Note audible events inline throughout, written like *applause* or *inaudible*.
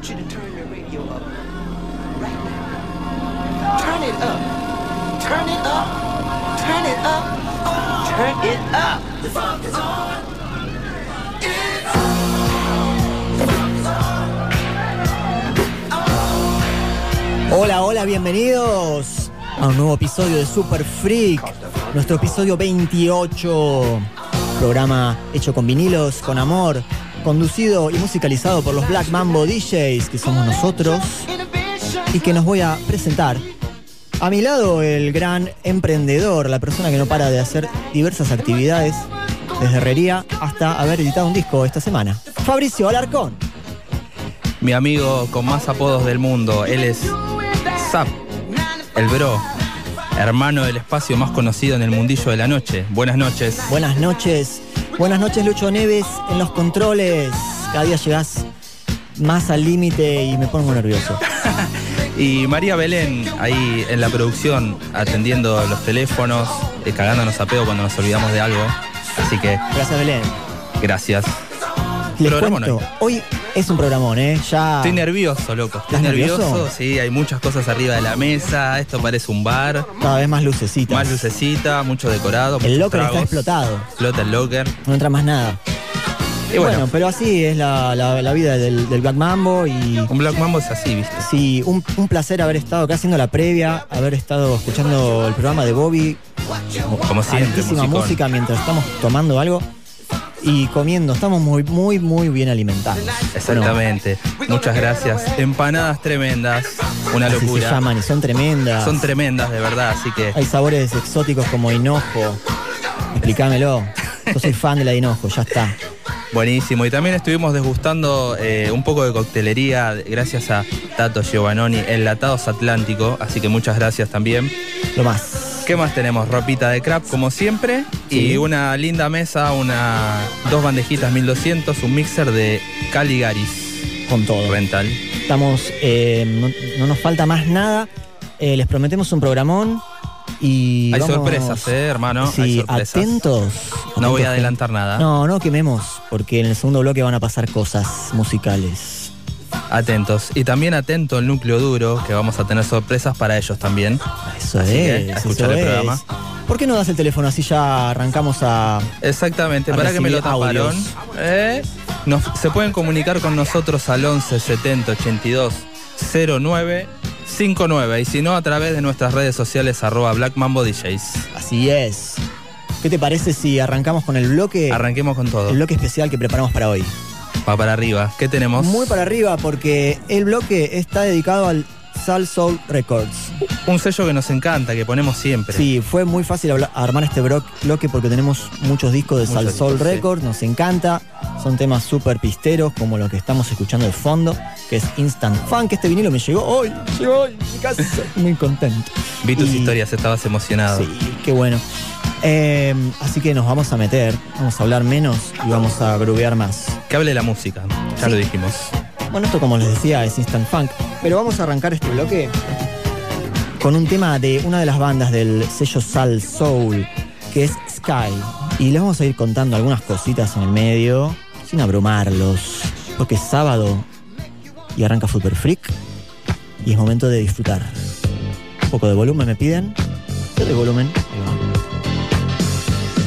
Want you to turn radio up right now. Turn it up. Turn it up. Turn it up. Turn it up. Hola, hola, bienvenidos a un nuevo episodio de Super Freak, nuestro episodio 28, programa hecho con vinilos, con amor, conducido y musicalizado por los Black Mambo DJs, que somos nosotros, y que nos voy a presentar. A mi lado el gran emprendedor, la persona que no para de hacer diversas actividades, desde herrería hasta haber editado un disco esta semana. Fabricio Alarcón. Mi amigo con más apodos del mundo, él es Zap, el bro, hermano del espacio más conocido en el mundillo de la noche. Buenas noches. Buenas noches. Buenas noches, Lucho Neves, en los controles. Cada día llegás más al límite y me pongo nervioso. *laughs* Y María Belén ahí en la producción, atendiendo los teléfonos, eh, cagándonos a pedo cuando nos olvidamos de algo. Así que Gracias, Belén. gracias. Les Programón cuento, hoy es un programón, ¿eh? Ya. Estoy nervioso, loco. Estoy ¿Estás nervioso? Sí, hay muchas cosas arriba de la mesa. Esto parece un bar. Cada vez más lucecitas. Más lucecita, mucho decorado. El locker está explotado. Explota el locker. No entra más nada. Y bueno, Bueno, pero así es la, la- la vida del, del Black Mambo y. un Black Mambo es así, ¿viste? Sí, un, un placer haber estado acá haciendo la previa, haber estado escuchando el programa de Bobby. Como siempre, música mientras estamos tomando algo y comiendo. Estamos muy, muy, muy bien alimentados. Exactamente. Muchas gracias. Empanadas tremendas. Una Así se locura. llaman y son tremendas. Son tremendas, de verdad. Así que Hay sabores exóticos como hinojo. Explícamelo. Yo soy fan de la de hinojo, ya está. buenísimo. Y también estuvimos degustando eh, un poco de coctelería gracias a Tato Giovannoni, Enlatados Atlántico. Así que muchas gracias también. Lo más. ¿Qué más tenemos? Ropita de crap, como siempre. Sí. Y una linda mesa, una dos bandejitas 1200, un mixer de Caligaris Con todo. Rental. Estamos, eh, no, no nos falta más nada. Eh, les prometemos un programón y. Hay vamos- sorpresas, ¿eh, hermano? Sí, Hay sorpresas. atentos. No voy a Atentos, adelantar nada. No, no quememos, porque en el segundo bloque van a pasar cosas musicales. Atentos. Y también atento al núcleo duro, que vamos a tener sorpresas para ellos también. Eso Así que, es. a escuchar eso el es. programa. ¿Por qué no das el teléfono así ya arrancamos a. Exactamente, A para que me lo taparon. ¿eh? Nos- se pueden comunicar con nosotros al 11 70 82 09 59 y si no a través de nuestras redes sociales arroba Black Mambo DJs. Así es. ¿Qué te parece si arrancamos con el bloque? Arranquemos con todo. el bloque especial que preparamos para hoy. Va para arriba. ¿Qué tenemos? Muy para arriba porque el bloque está dedicado al Sal Soul Records. Un sello que nos encanta, que ponemos siempre. Sí, fue muy fácil armar este bloque porque tenemos muchos discos de Muchos Sal Soul discos, sí. Records, nos encanta. Son temas súper pisteros como lo que estamos escuchando de fondo, que es Instant Funk. Este vinilo me llegó hoy, llegó hoy, mi casa. Muy contento. Vi tus Y- historias, estabas emocionado. Sí, qué bueno. Eh, así que nos vamos a meter, vamos a hablar menos y vamos a grubear más. Que hable la música, ya Sí. lo dijimos. Bueno, esto como les decía es Instant Funk, pero vamos a arrancar este bloque con un tema de una de las bandas del sello Sal Soul, que es Sky. Y les vamos a ir contando algunas cositas en el medio, sin abrumarlos, porque es sábado y arranca Super Freak y es momento de disfrutar. Un poco de volumen me piden. Yo doy volumen.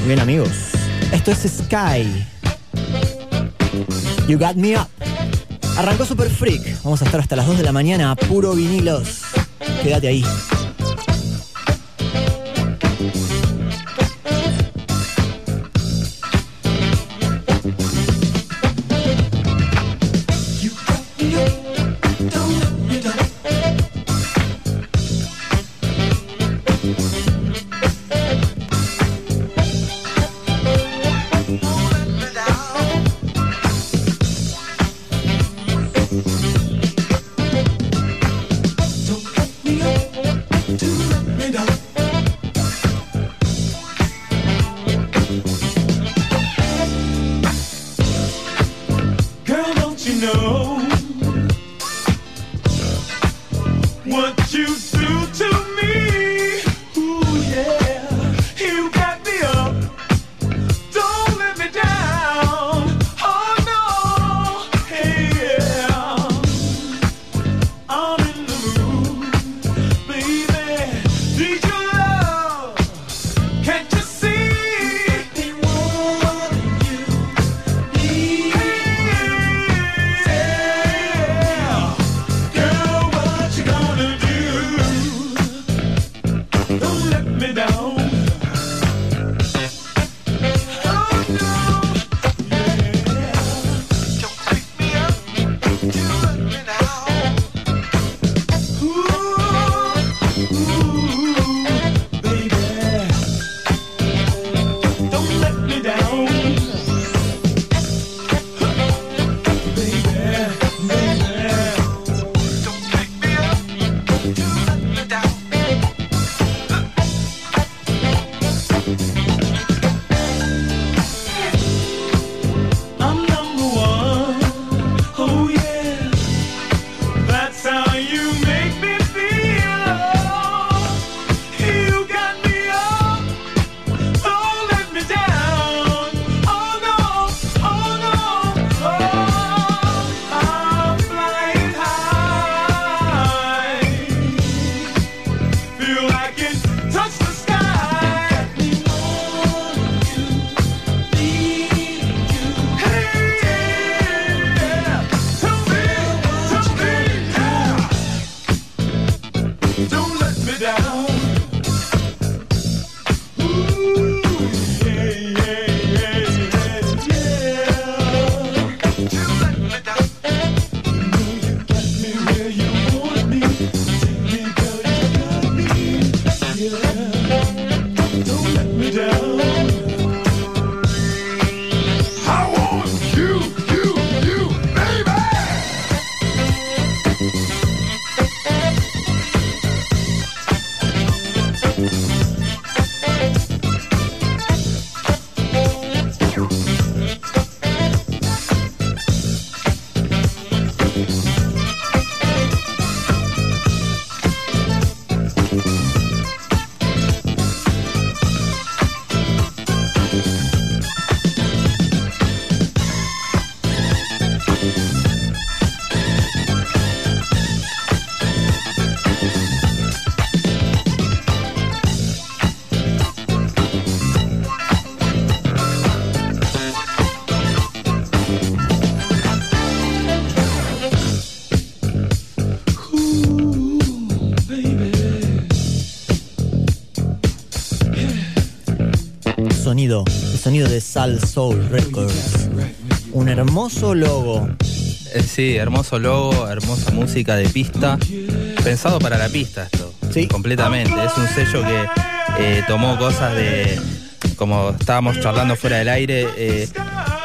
Bien amigos. Esto es Sky. You got me up. Arrancó Super Freak. Vamos a estar hasta las 2 de la mañana a puro vinilos. Quédate ahí. Sonido, el sonido de Sal Soul Records. Un hermoso logo. Eh, sí, hermoso logo, hermosa música de pista. Pensado para la pista esto. Sí. Completamente. Es un sello que eh, tomó cosas de. Como estábamos charlando fuera del aire, eh,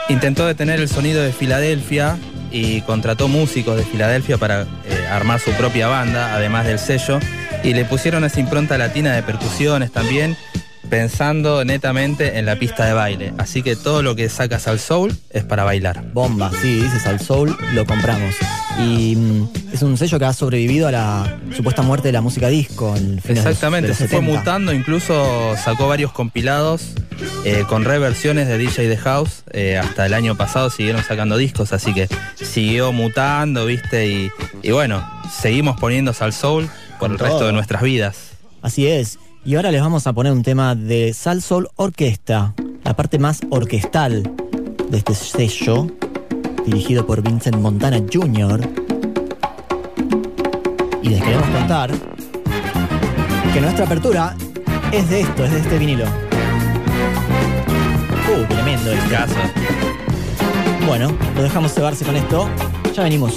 intentó detener el sonido de Filadelfia y contrató músicos de Filadelfia para eh, armar su propia banda, además del sello. Y le pusieron esa impronta latina de percusiones también, pensando netamente en la pista de baile. Así que todo lo que sacas al soul es para bailar. Bomba, sí, dices al Soul, lo compramos. Y mm, es un sello que ha sobrevivido a la supuesta muerte de la música disco. en fines de los- Exactamente, de los se fue 70. mutando, incluso sacó varios compilados eh, con reversiones de DJ de House. eh, hasta el año pasado siguieron sacando discos, así que siguió mutando, viste, y, y bueno, seguimos poniéndose al soul por Con el resto de nuestras vidas. Así es. Y ahora les vamos a poner un tema de Sal Soul Orquesta, la parte más orquestal de este sello, dirigido por Vincent Montana Jr. Y les queremos contar que nuestra apertura es de esto, es de este vinilo. Uh, tremendo este. Caso. Bueno, lo dejamos cebarse con esto. Ya venimos.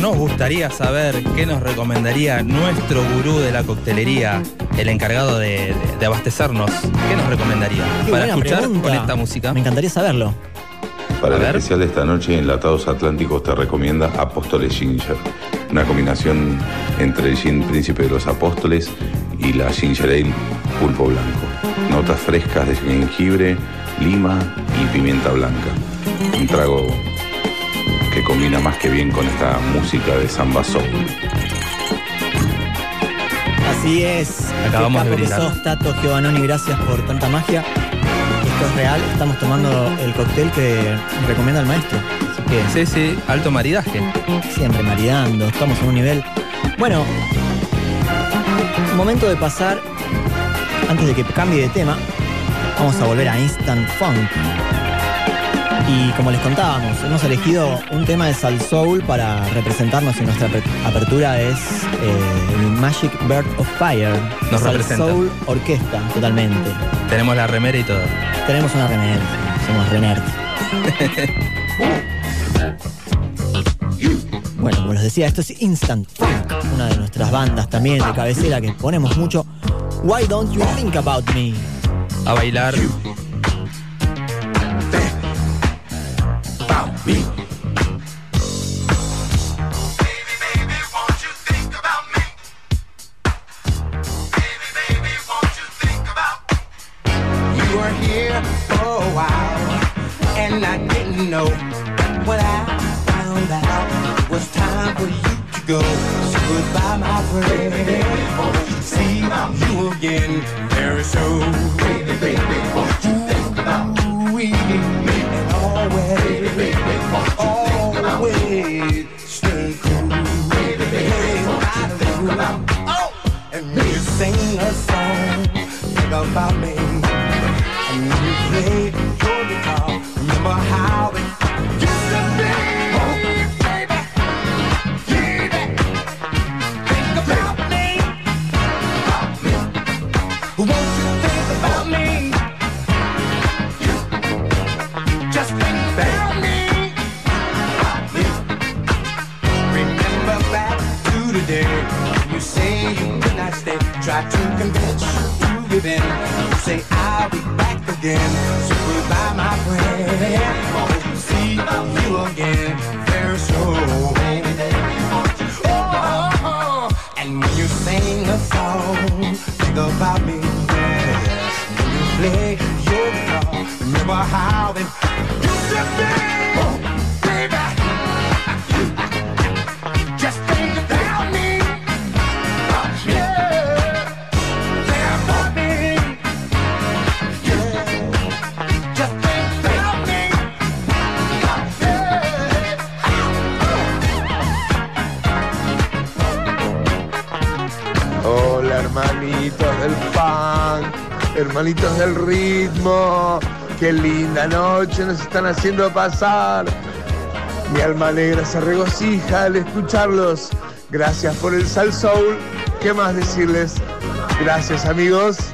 Nos gustaría saber qué nos recomendaría nuestro gurú de la coctelería, el encargado de, de- de abastecernos. ¿Qué nos recomendaría Qué para escuchar pregunta. con esta música? Me encantaría saberlo. Para A el ver. especial de esta noche, Enlatados Atlánticos te recomienda Apóstoles Ginger. Una combinación entre el gin Príncipe de los Apóstoles y la Ginger Ale Pulpo Blanco. Notas frescas de jengibre, lima y pimienta blanca. Un trago que combina más que bien con esta música de samba soul. Así es. Acabamos Qué de capo que brindar. sos, Tato Giovanoni, gracias por tanta magia. Esto es real, estamos tomando el cóctel que recomienda el maestro. Así que Sí, sí, alto maridaje. siempre maridando, estamos en un nivel. Bueno, momento de pasar, antes de que cambie de tema, vamos a volver a Instant Funk. Y como les contábamos, hemos elegido un tema de Sal Soul para representarnos y nuestra aper- apertura es eh, el Magic Bird of Fire. Nos Sal representa. Soul Orquesta, totalmente. Tenemos la remera y todo. Tenemos una remera, somos renerd. *laughs* Bueno, como les decía, esto es Instant Funk, una de nuestras bandas también de cabecera que ponemos mucho. Why don't you think about me? A bailar. Here for a while, and I didn't know. When I found out it was time for you to go, so goodbye, my friend. See you again very soon. Baby, baby, won't you think about me? Baby, baby, won't you think about me? About me. And you están haciendo pasar. Mi alma negra se regocija al escucharlos. Gracias por el Sal Soul. ¿Qué más decirles? Gracias amigos.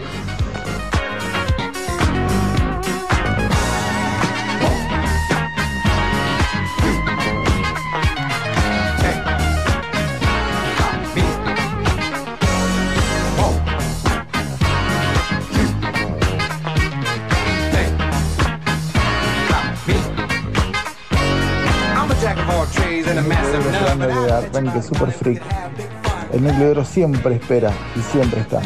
Arranque Super Freak. El núcleo duro siempre espera y siempre está.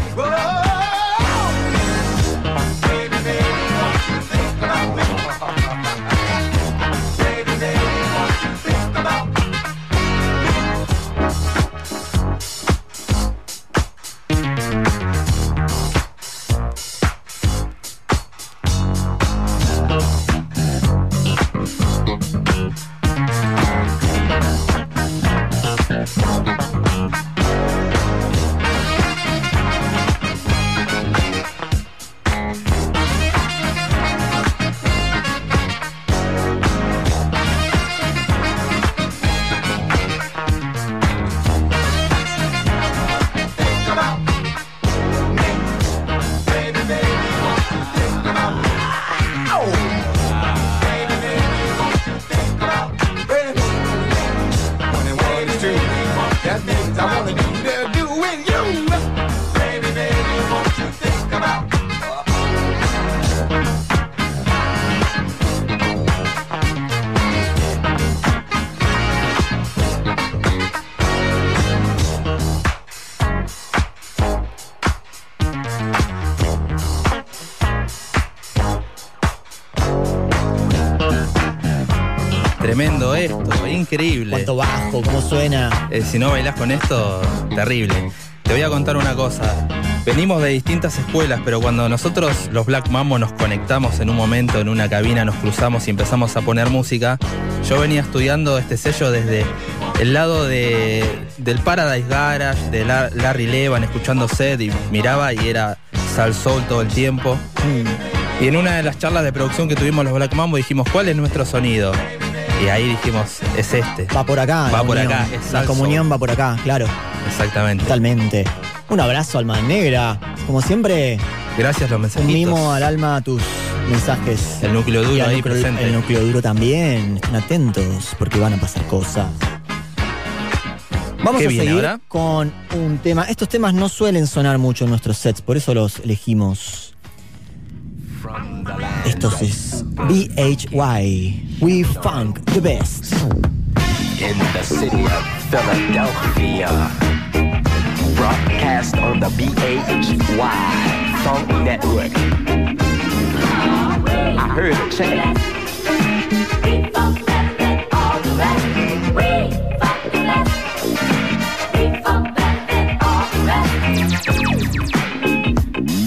Tremendo esto, increíble. Cuánto bajo, cómo suena. Eh, si no bailás con esto, terrible. Te voy a contar una cosa. Venimos de distintas escuelas, pero cuando nosotros, los Black Mambo, nos conectamos en un momento en una cabina, nos cruzamos y empezamos a poner música, yo venía estudiando este sello desde el lado de, del Paradise Garage, de La- Larry Levan, escuchando Sed y miraba y era Sal Soul todo el tiempo. Y en una de las charlas de producción que tuvimos los Black Mambo dijimos, ¿cuál es nuestro sonido? Y ahí dijimos, es este. Va por acá. Va la por acá, es La comunión va por acá, claro. Exactamente. Totalmente. Un abrazo, alma negra. Como siempre, Gracias los un mensajitos. mimo al alma a tus mensajes. El núcleo duro ahí núcleo- presente. El núcleo duro también. Estén atentos porque van a pasar cosas. Vamos ¿Qué a seguir ahora? con un tema. Estos temas no suelen sonar mucho en nuestros sets, por eso los elegimos. Estos es BHY. We Funk the Best. in the city of Philadelphia. Broadcast on the BHY Funk Network. I heard a chant.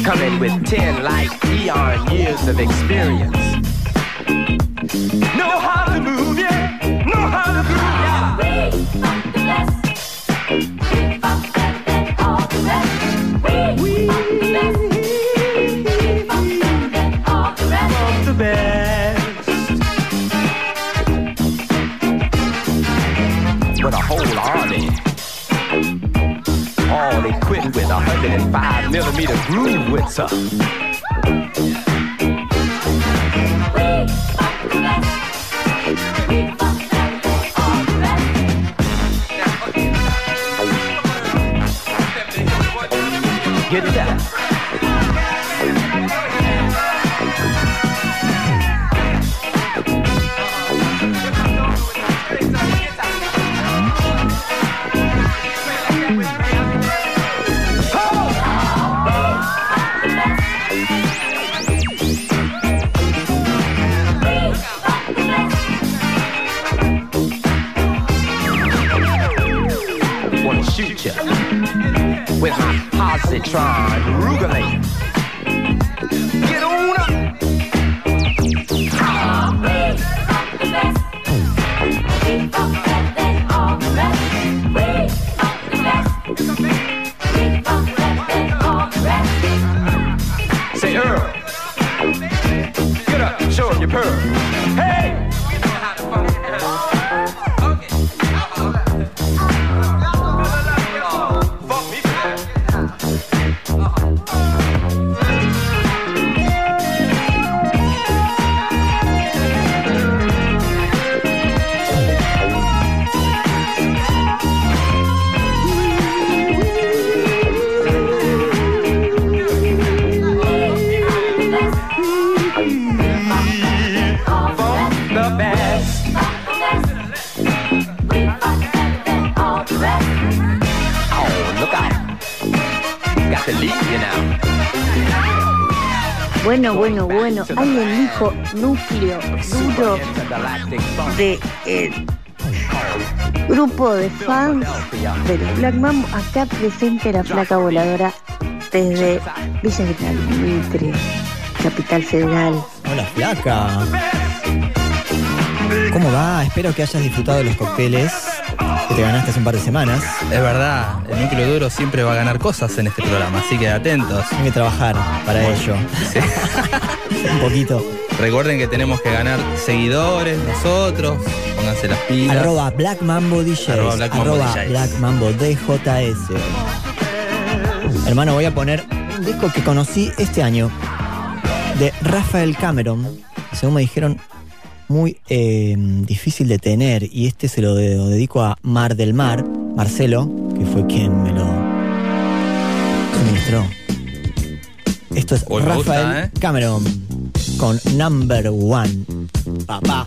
Coming with 10 like eon years of experience. Know how to move, yeah. 105 millimeter groove with some. Get that. With positron rugulate. Bueno, bueno, bueno. Alguien dijo núcleo duro de el grupo de fans de los Black Mambo. Acá presente la placa voladora desde Villa Vital, Mitre, Capital Federal. Hola, flaca. ¿Cómo va? Espero que hayas disfrutado de los cócteles que te ganaste hace un par de semanas. Es verdad, el núcleo duro siempre va a ganar cosas en este programa, así que atentos. Hay que trabajar para ello. *laughs* un poquito. Recuerden que tenemos que ganar seguidores nosotros, pónganse las pilas. Arroba Black Mambo DJs. Arroba Black Mambo arroba DJs. Black Mambo DJS. Hermano, voy a poner un disco que conocí este año de Rafael Cameron. Según me dijeron, muy eh, difícil de tener. Y este se lo, de- lo dedico a Mar del Mar, Marcelo, que fue quien me lo suministró. Esto es Uy, me gusta, Rafael ¿eh? Cameron con Number One. Papá.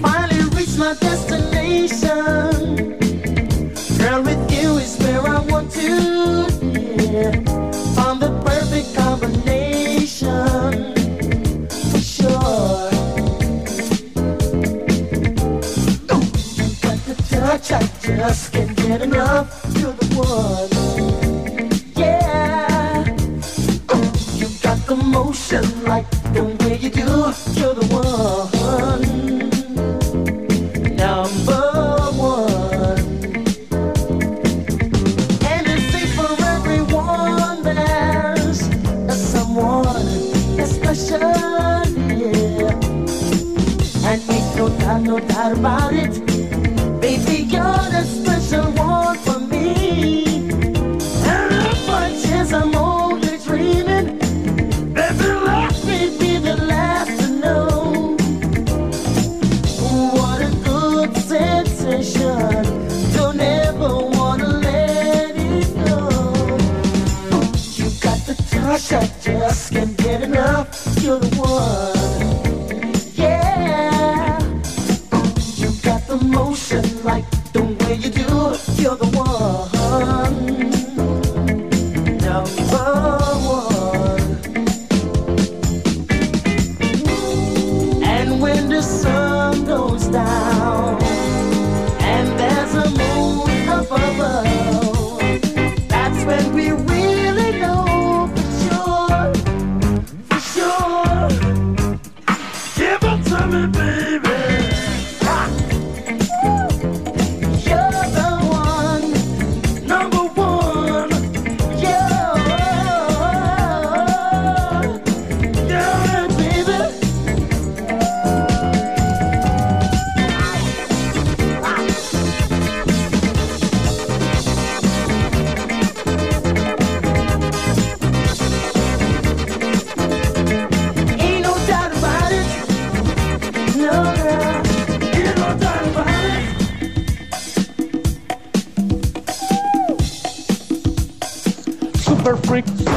Finally reached my destination. Girl, with you is where I want to be. Found the perfect combination. I just can't get enough. You're the one. bricks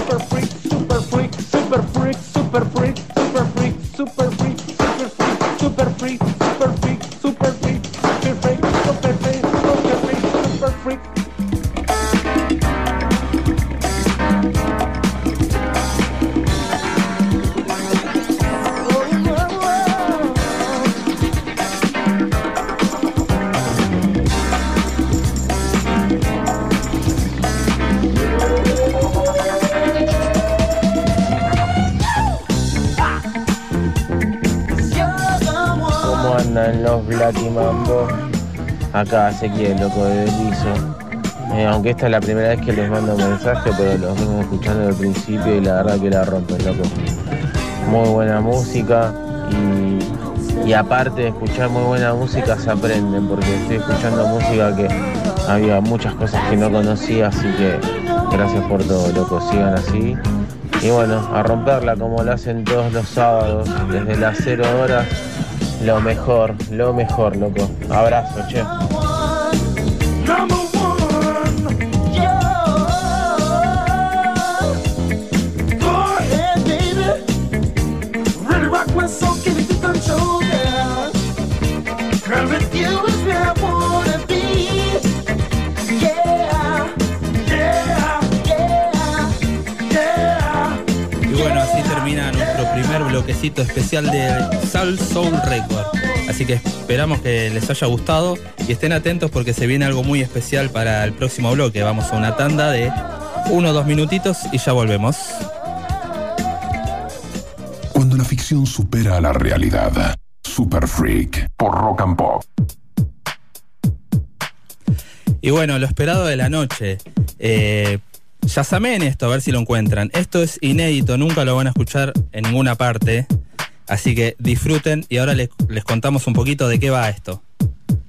Acá Ezequiel, loco de Belizo. Eh, aunque esta es la primera vez que les mando mensaje, pero los vengo escuchando el principio y la verdad que la rompen, loco. Muy buena música y, y aparte de escuchar muy buena música se aprenden, porque estoy escuchando música que había muchas cosas que no conocía, así que gracias por todo, loco, sigan así. Y bueno, a romperla como lo hacen todos los sábados, desde las 0 horas, lo mejor, lo mejor, loco. Abrazo, che. Especial de Sal Soul Record. Así que esperamos que les haya gustado y estén atentos porque se viene algo muy especial para el próximo bloque. Vamos a una tanda de uno o dos minutitos y ya volvemos. Cuando la ficción supera a la realidad. Super Freak por Rock and Pop. Y bueno, lo esperado de la noche. Eh, Yasamen esto, a ver si lo encuentran. Esto es inédito, nunca lo van a escuchar en ninguna parte. Así que disfruten y ahora les, les contamos un poquito de qué va esto.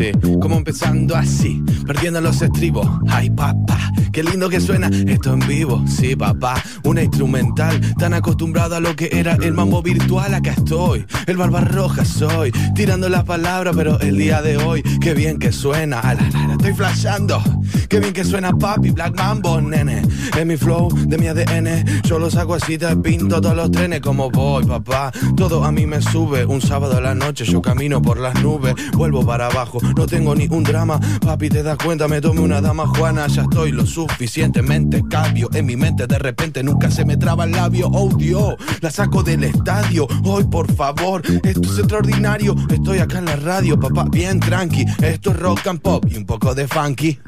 sí. Como empezando así, perdiendo los estribos. Ay, papá, qué lindo que suena esto en vivo. Sí, papá, una instrumental tan acostumbrado a lo que era el mambo virtual. Acá estoy, el barbarroja soy, tirando las palabras, pero el día de hoy, qué bien que suena. Estoy flashando, qué bien que suena papi, Black Mambo, nene. En mi flow, de mi ADN, yo lo saco así, te pinto todos los trenes como voy, papá. Todo a mí me sube, un sábado a la noche yo camino por las nubes, vuelvo para abajo, no tengo ni un drama. Papi, te das cuenta, me tomé una dama Juana, ya estoy lo suficientemente cambio. En mi mente de repente nunca se me traba el labio, oh Dios, la saco del estadio. Hoy, por favor, esto es extraordinario. Estoy acá en la radio, papá, bien tranqui. Esto es rock and pop y un poco de funky.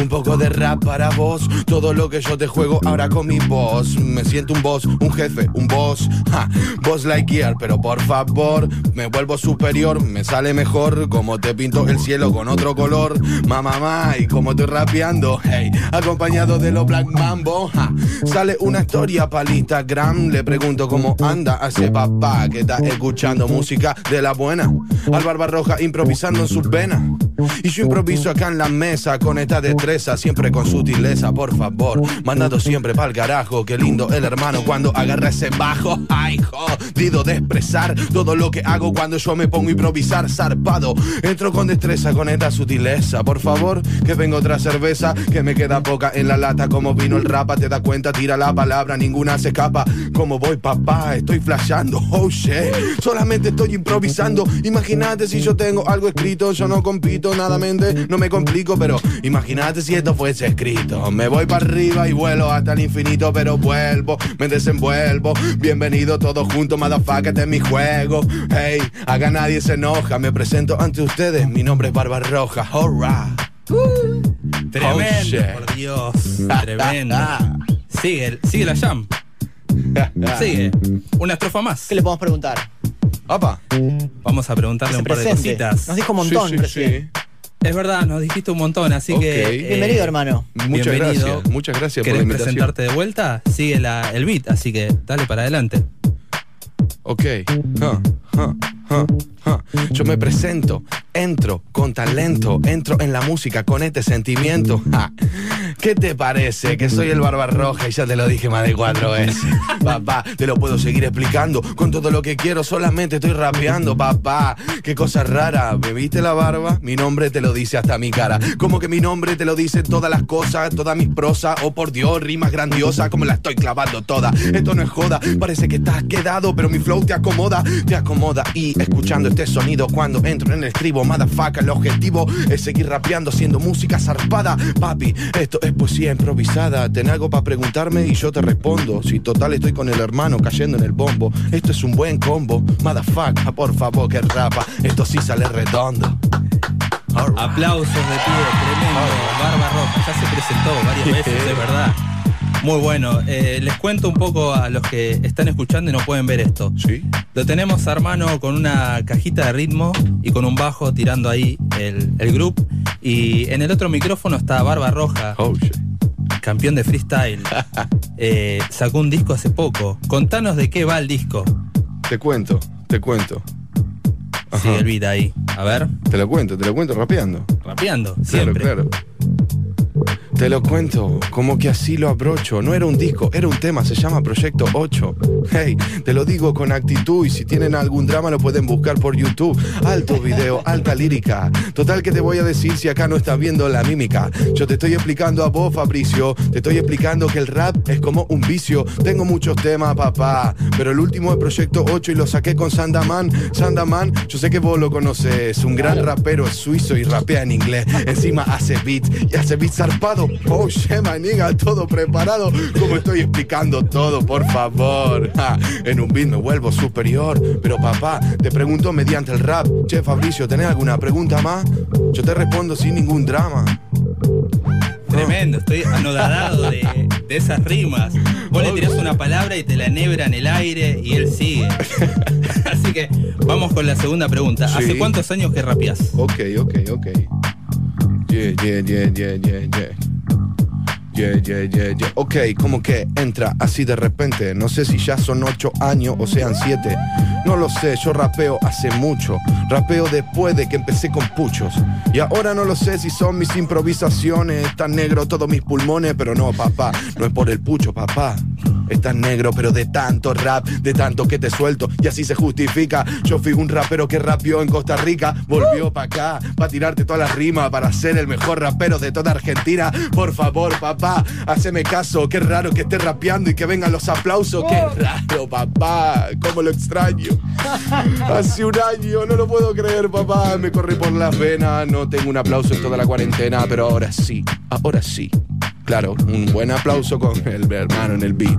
Un poco de rap para vos. Todo lo que yo te juego ahora con mi voz. Me siento un boss, un jefe, un boss. ja. Boss like gear, pero por favor, me vuelvo superior. Me sale mejor como te pinto el cielo con otro color. Mamá, mamá, y como estoy rapeando, hey, acompañado de los Black Mambo. ja. Sale una historia para Instagram. Le pregunto cómo anda a ese papá que está escuchando música de la buena. Al Barbarroja improvisando en sus venas. Y yo improviso acá en la mesa con esta destreza, siempre con sutileza, por favor. Mandando siempre pa'l carajo. Qué lindo el hermano cuando agarra ese bajo. Ay, jodido de expresar todo lo que hago cuando yo me pongo a improvisar zarpado. Entro con destreza, con esta sutileza. Por favor, que venga otra cerveza, que me queda poca en la lata. Como vino el rapa, te das cuenta, tira la palabra, ninguna se escapa. Como voy, papá, estoy flasheando. Oh shit, solamente estoy improvisando. Imagínate si yo tengo algo escrito, yo no compito, nada mente, no me complico, pero imagínate si esto fuese escrito. Me voy para arriba y vuelo hasta el infinito, pero vuelvo, me desenvuelvo. Bienvenido todos juntos, motherfucker, este es mi juego. Hey, haga nadie se enoja, me presento ante ustedes, mi nombre es Barbarroja, alright. Tremendo, Oh, por Dios. Tremendo. *laughs* Sigue, sigue la jam. *laughs* Sigue. Una estrofa más. ¿Qué le podemos preguntar? Opa. Vamos a preguntarle un par de cositas. Nos dijo un montón recién. Es verdad, nos dijiste un montón, así que. eh, Bienvenido, hermano. Muchas bienvenido. gracias, muchas gracias por la ¿Querés invitación. presentarte de vuelta? Sigue la, el beat, así que dale para adelante. Ok. Huh, huh, Yo me presento, entro con talento, entro en la música con este sentimiento. Ja. ¿Qué te parece? Que soy el barba roja y ya te lo dije más de cuatro veces. *laughs* Papá, te lo puedo seguir explicando con todo lo que quiero, solamente estoy rapeando, papá. Qué cosa rara, ¿me viste la barba? Mi nombre te lo dice hasta mi cara. Como que mi nombre te lo dice todas las cosas, todas mis prosas. Oh por Dios, rimas grandiosas, como la estoy clavando toda. Esto no es joda, parece que estás quedado, pero mi flow te acomoda, te acomoda. Y escuchando este sonido cuando entro en el estribo, motherfucker, el objetivo es seguir rapeando, siendo música zarpada. Papi, esto es poesía improvisada. Ten algo para preguntarme y yo te respondo. Si total estoy con el hermano cayendo en el bombo, esto es un buen combo. Motherfucker, por favor, que rapa, esto sí sale redondo. Aplausos de pie, tremendo. Barba Roja, ya se presentó varias *laughs* veces, de verdad. Muy bueno. Eh, les cuento un poco a los que están escuchando y no pueden ver esto. Sí. Lo tenemos a hermano con una cajita de ritmo y con un bajo tirando ahí el, el group. Y en el otro micrófono está Barba Roja. Campeón de freestyle. *laughs* Eh, sacó un disco hace poco. Contanos de qué va el disco. Te cuento, te cuento. Sí, el beat ahí. A ver. Te lo cuento, te lo cuento rapeando. Rapeando, Claro, siempre. claro. Te lo cuento, como que así lo abrocho. No era un disco, era un tema, se llama Proyecto 8. Hey, te lo digo con actitud y si tienen algún drama lo pueden buscar por YouTube. Alto video, alta lírica. Total que te voy a decir si acá no estás viendo la mímica. Yo te estoy explicando a vos, Fabricio. Te estoy explicando que el rap es como un vicio. Tengo muchos temas, papá. Pero el último es Proyecto 8 y lo saqué con Sandaman. Sandaman, yo sé que vos lo conoces. Un gran rapero es suizo y rapea en inglés. Encima hace beats y hace beats zarpado. Oh, my nigga, todo preparado. Como estoy explicando todo, por favor. Ja, en un beat me vuelvo superior. Pero papá, te pregunto mediante el rap. Che, Fabricio, ¿tenés alguna pregunta más? Yo te respondo sin ningún drama. Tremendo, estoy anodadado de, de esas rimas. Vos le tirás una palabra y te la enhebra en el aire y él sigue. *laughs* Así que vamos con la segunda pregunta. ¿Hace cuántos años que rapeás? Ok, ok, ok. Yeah, yeah, yeah, yeah, yeah, yeah. Yeah. Ok, como que entra así de repente. No sé si ya son ocho años o sean siete. No lo sé, yo rapeo hace mucho. Rapeo después de que empecé con puchos. Y ahora no lo sé si son mis improvisaciones. Están negro todos mis pulmones, pero no, papá. No es por el pucho, papá. Estás negro, pero de tanto rap, de tanto que te suelto, y así se justifica. Yo fui un rapero que rapeó en Costa Rica, volvió pa' acá, pa' tirarte todas las rimas, para ser el mejor rapero de toda Argentina. Por favor, papá, haceme caso, qué raro que esté rapeando y que vengan los aplausos. Qué raro, papá, cómo lo extraño. *laughs* Hace un año, no lo puedo creer, papá, me corrí por las venas, no tengo un aplauso en toda la cuarentena, pero ahora sí, ahora sí. Claro, un buen aplauso con el hermano en el beat.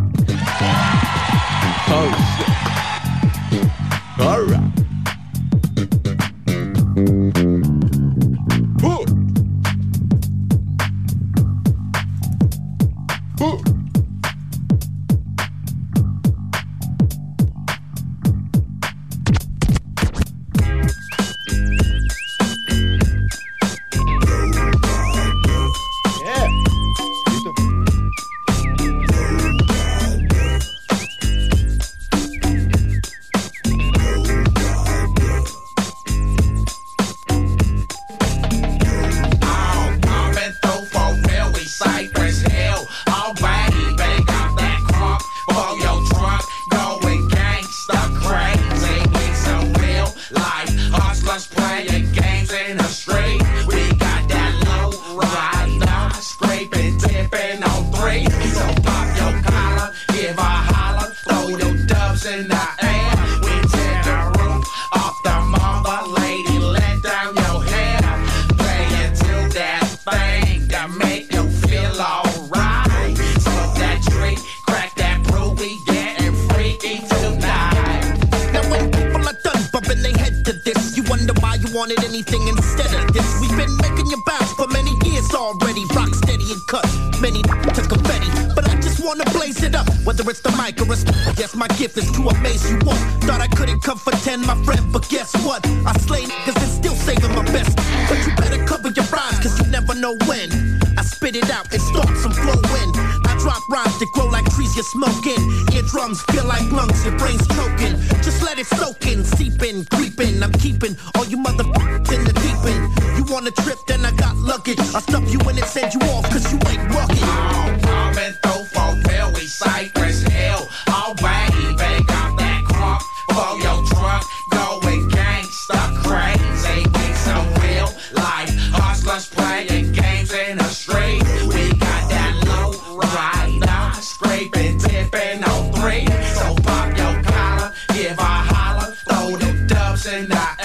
say not.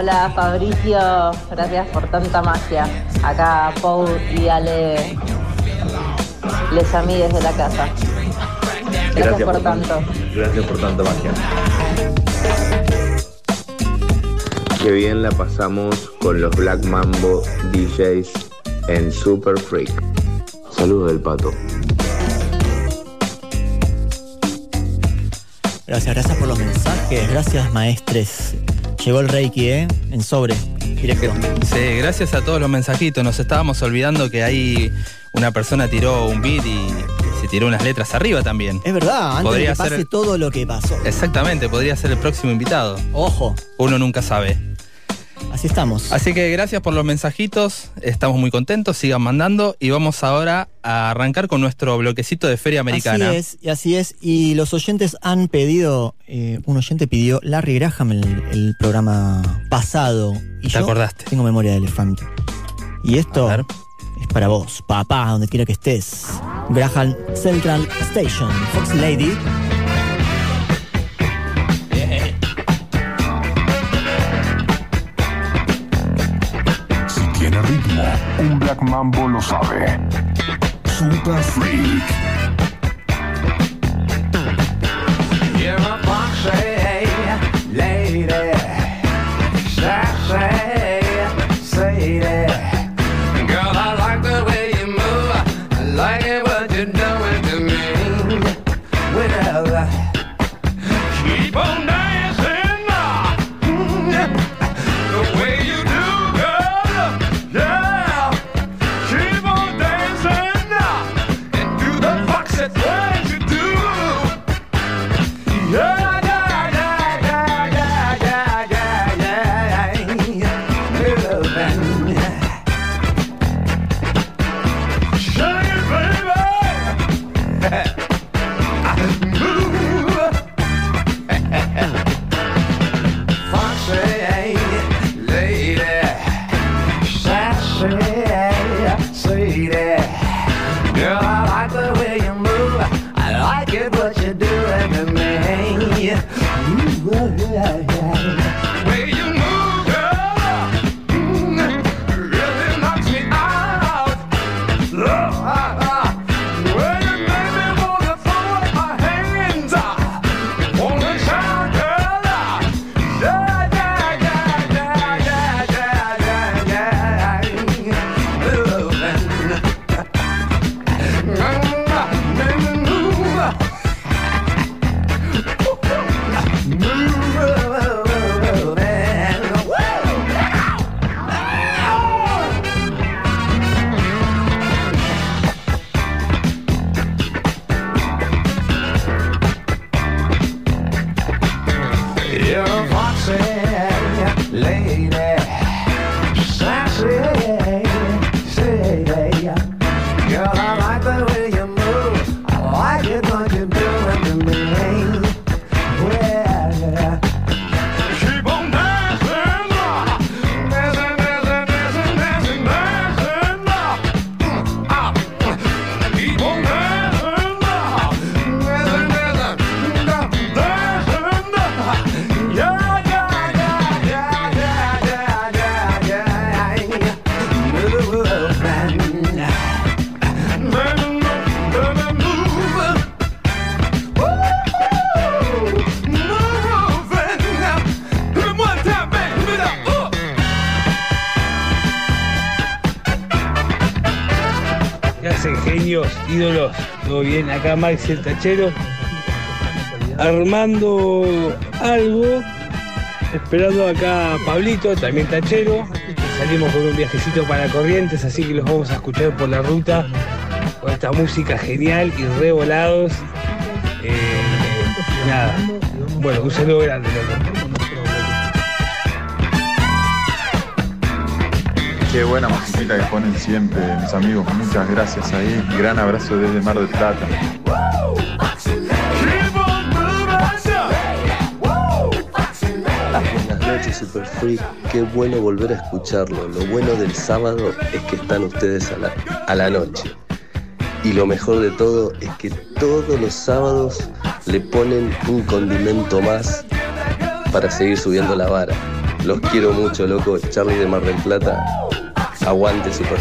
Hola Fabricio, gracias por tanta magia. Acá Paul y Ale les amí desde la casa. Gracias, por tanto. Gracias por tanta magia. Qué bien la pasamos con los Black Mambo DJs en Super Freak. Saludos del pato. Gracias, gracias por los mensajes. Gracias, maestres. Llegó el Reiki, ¿eh? En sobre. Directo. Sí, gracias a todos los mensajitos. Nos estábamos olvidando que ahí una persona tiró un beat y se tiró unas letras arriba también. Es verdad, antes Podría de que pase ser- todo lo que pasó. Exactamente, podría ser el próximo invitado. Ojo. Uno nunca sabe. Así estamos. Así que gracias por los mensajitos, estamos muy contentos, sigan mandando y vamos ahora a arrancar con nuestro bloquecito de Feria Americana. Así es, y así es. Y los oyentes han pedido, eh, un oyente pidió Larry Graham el, el programa pasado. Y ¿Te yo acordaste? Tengo memoria de elefante. Y esto es para vos, papá, donde quiera que estés. Graham Central Station, Fox Lady. Un Black Mambo lo sabe. Super Freak. Acá Max el Tachero. Armando algo. Esperando acá a Pablito, también Tachero. Salimos con un viajecito para Corrientes, así que los vamos a escuchar por la ruta con esta música genial y re volados. Eh, nada. Bueno, un saludo grande, loco. Qué buena musiquita que ponen siempre, mis amigos. Muchas gracias ahí. Gran abrazo desde Mar del Plata. Freak. Qué bueno volver a escucharlo. Lo bueno del sábado es que están ustedes a la, a la noche. Y lo mejor de todo es que todos los sábados le ponen un condimento más para seguir subiendo la vara. Los quiero mucho, loco. Charlie de Mar del Plata. Aguante, Super.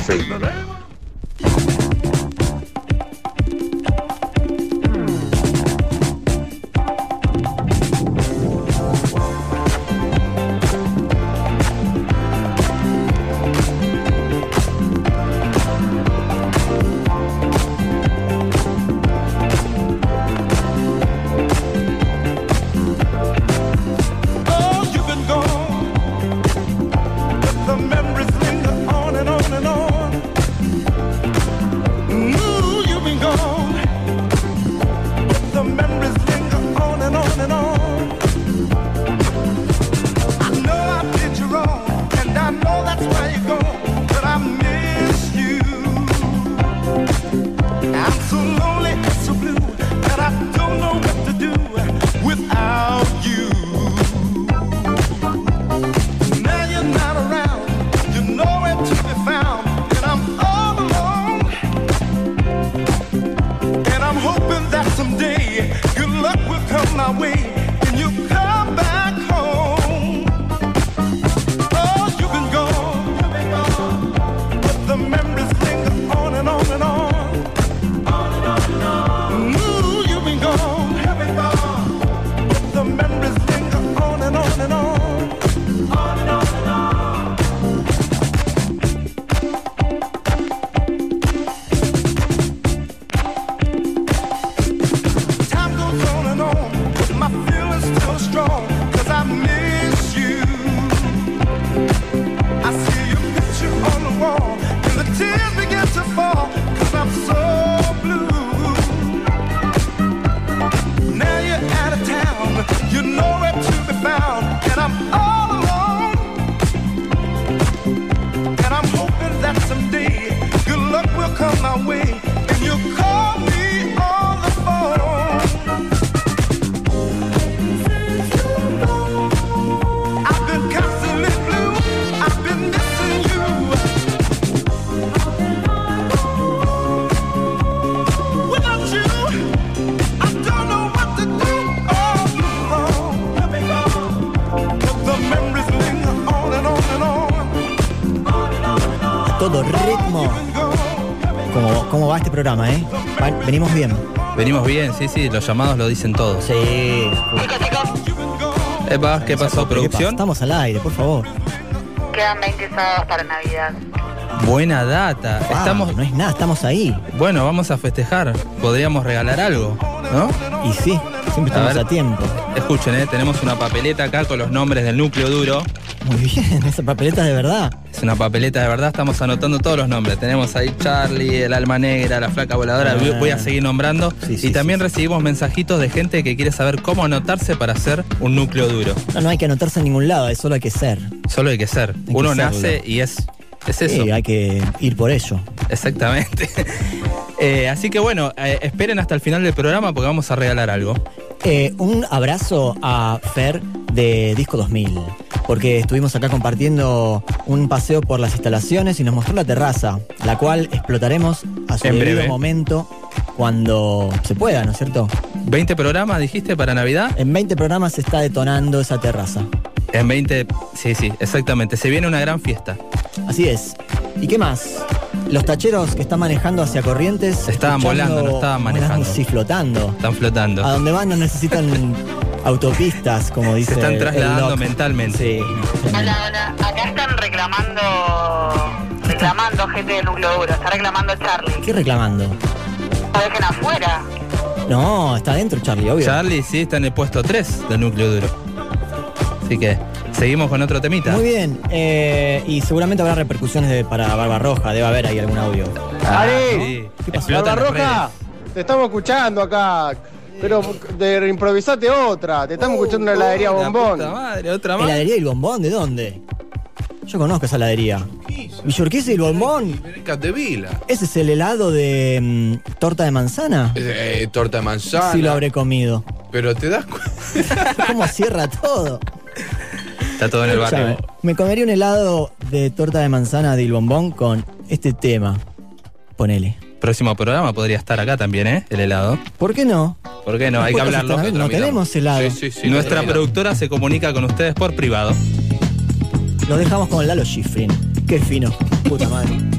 Programa, eh? Venimos bien. Venimos bien, sí, sí, los llamados lo dicen todo. Sí. Epa, ¿qué pasó, producción? Estamos al aire, por favor. Quedan 20 sábados para Navidad. Buena data. Estamos. No es nada, estamos ahí. Bueno, vamos a festejar. Podríamos regalar algo, ¿no? Y sí, siempre estamos a, tiempo. Escuchen, ¿eh? tenemos una papeleta acá con los nombres del núcleo duro. Muy bien, *laughs* esa papeleta de verdad. Es una papeleta de verdad, estamos anotando todos los nombres. Tenemos ahí Charlie, el alma negra, la flaca voladora, Ah. voy a seguir nombrando. y también recibimos mensajitos de gente que quiere saber cómo anotarse para hacer un núcleo duro. No, no hay que anotarse en ningún lado, solo hay que ser. Solo hay que ser. Uno nace y es, es eso. Hay que ir por ello. Exactamente. *laughs* Eh, así que bueno, eh, esperen hasta el final del programa porque vamos a regalar algo. Eh, un abrazo a Fer de Disco 2000, porque estuvimos acá compartiendo un paseo por las instalaciones y nos mostró la terraza, la cual explotaremos a su En debido breve. momento cuando se pueda, ¿no es cierto? ¿20 programas dijiste para Navidad? En 20 programas se está detonando esa terraza. En 20, sí, sí, exactamente. Se viene una gran fiesta. Así es. ¿Y qué más? Los tacheros que están manejando hacia Corrientes. Estaban volando, no estaban manejando. Sí, flotando. Están flotando. A donde van no necesitan *laughs* autopistas, como dice. Se están trasladando mentalmente. Sí. Hola, hola. Reclamando reclamando gente del núcleo duro. Está reclamando a Charlie. ¿Qué reclamando? Lo dejen afuera. No, está adentro Charlie, obvio. Charlie sí está en el puesto 3 del núcleo duro. Así que seguimos con otro temita. Muy bien, eh, y seguramente habrá repercusiones de- para Barbarroja, debe haber ahí algún audio. Ari, ¿Qué pasó? Barba Roja, te estamos escuchando acá. Pero de improvisate otra. Te estamos escuchando en la heladería Bombón. madre, otra ¿Heladería y el bombón? ¿De dónde? Yo conozco esa heladería. ¿Villorquise y el bombón? Capdevila. ¿Ese es el helado de mm, torta de manzana? Eh, torta de manzana. Sí lo habré comido. Pero te das cuenta. *laughs* ¿Cómo cierra todo? Está todo en el barrio. Me comería un helado de torta de manzana de Il Bombón con este tema. Ponele. Próximo programa podría estar acá también, ¿eh? El helado. ¿Por qué no? ¿Por qué no? Hay que hablarlo. No tenemos helado. Nuestra productora se comunica con ustedes por privado. Lo dejamos con Lalo Schifrin. Qué fino. Puta madre.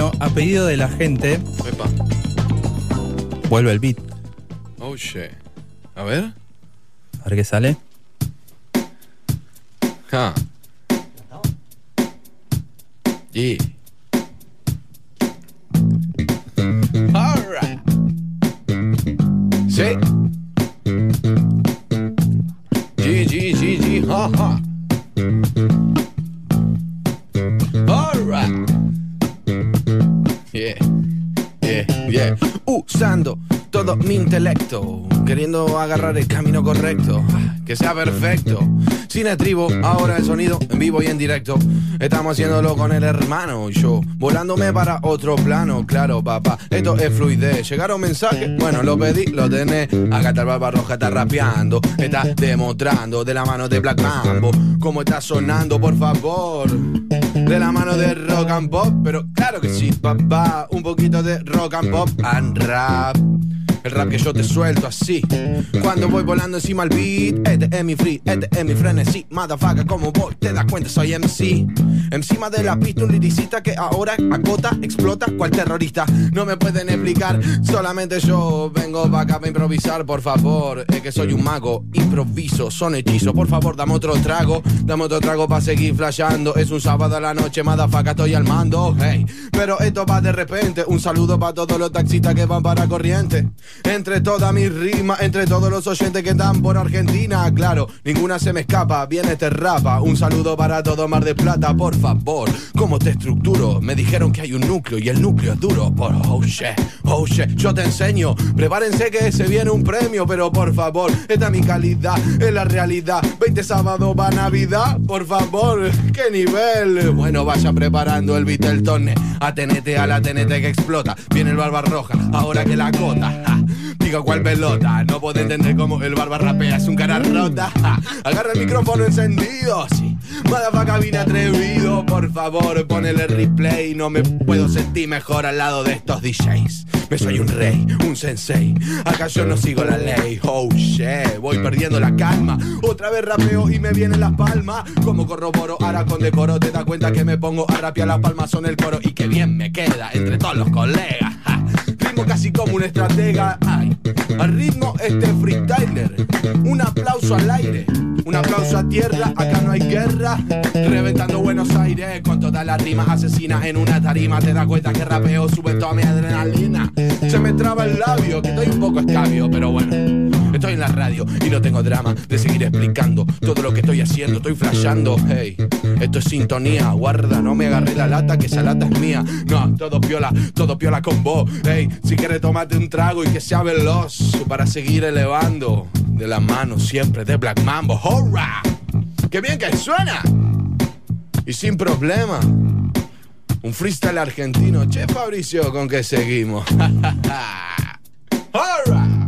Bueno, a pedido de la gente, Epa. vuelve el beat. Oh shit. A ver. A ver qué sale. Ah. Yeah. Que sea perfecto. Sin estribo, ahora el sonido en vivo y en directo. Estamos haciéndolo con el hermano y yo, volándome para otro plano. Claro, papá, esto es fluidez. Llegaron mensajes, bueno, lo pedí, lo tenés. Acá está el barba roja, está rapeando, está demostrando de la mano de Black Mambo. Cómo está sonando, por favor. De la mano de rock and pop, pero claro que sí, papá. Un poquito de rock and pop and rap. El rap que yo te suelto así. Cuando voy volando encima al beat, este es mi free, este es mi frenesí. Motherfucker, como voy, te das cuenta, soy MC. Encima de la pista, un liricista que ahora acota, explota cual terrorista. No me pueden explicar, solamente yo vengo para acá para improvisar, por favor. Es que soy un mago, improviso, son hechizos. Por favor, dame otro trago, dame otro trago para seguir flasheando. Es un sábado a la noche, motherfucker, estoy al mando, hey. Pero esto va de repente, un saludo para todos los taxistas que van para corriente. Entre todas mis rimas, entre todos los oyentes que están por Argentina, claro, ninguna se me escapa, viene este rapa. Un saludo para todo Mar de Plata, por favor. ¿Cómo te estructuro? Me dijeron que hay un núcleo y el núcleo es duro. Por oh shit, oh shit, yo te enseño. Prepárense que se viene un premio, pero por favor, esta es mi calidad, es la realidad. 20 sábado va Navidad, por favor, qué nivel. Bueno, vaya preparando el Viteltone. Atenete a la tenete que explota. Viene el barba roja, ahora que la cota. Ja. Digo cuál pelota, no puedo entender cómo el barba rapea, es un cara rota. ja. Agarra el micrófono encendido, sí. Motherfucker vine atrevido, por favor, ponele replay. No me puedo sentir mejor al lado de estos DJs. Me soy un rey, un sensei. Acá yo no sigo la ley. Oh shit, voy perdiendo la calma. Otra vez rapeo y me vienen las palmas. Como corroboro, ahora con decoro. Te das cuenta que me pongo a rapear las palmas son el coro. Y que bien me queda entre todos los colegas. ja. Ritmo casi como un estratega. Ay, al ritmo este freestyler. Un aplauso al aire. Un aplauso a tierra, acá no hay guerra. Reventando Buenos Aires con todas las rimas asesinas en una tarima. Te das cuenta que rapeo sube toda mi adrenalina. Se me traba el labio, que estoy un poco escabio, pero bueno. Estoy en la radio y no tengo drama de seguir explicando todo lo que estoy haciendo. Estoy flasheando, hey, esto es sintonía. Guarda, no me agarré la lata, que esa lata es mía. No, todo piola, todo piola con vos. Hey, si quieres tomate un trago y que sea veloz para seguir elevando de la mano siempre de Black Mambo. ¡Hurra! ¡Qué bien que suena! Y sin problema. Un freestyle argentino. Che, Fabricio, ¿con qué seguimos? *laughs* ¡Hurra!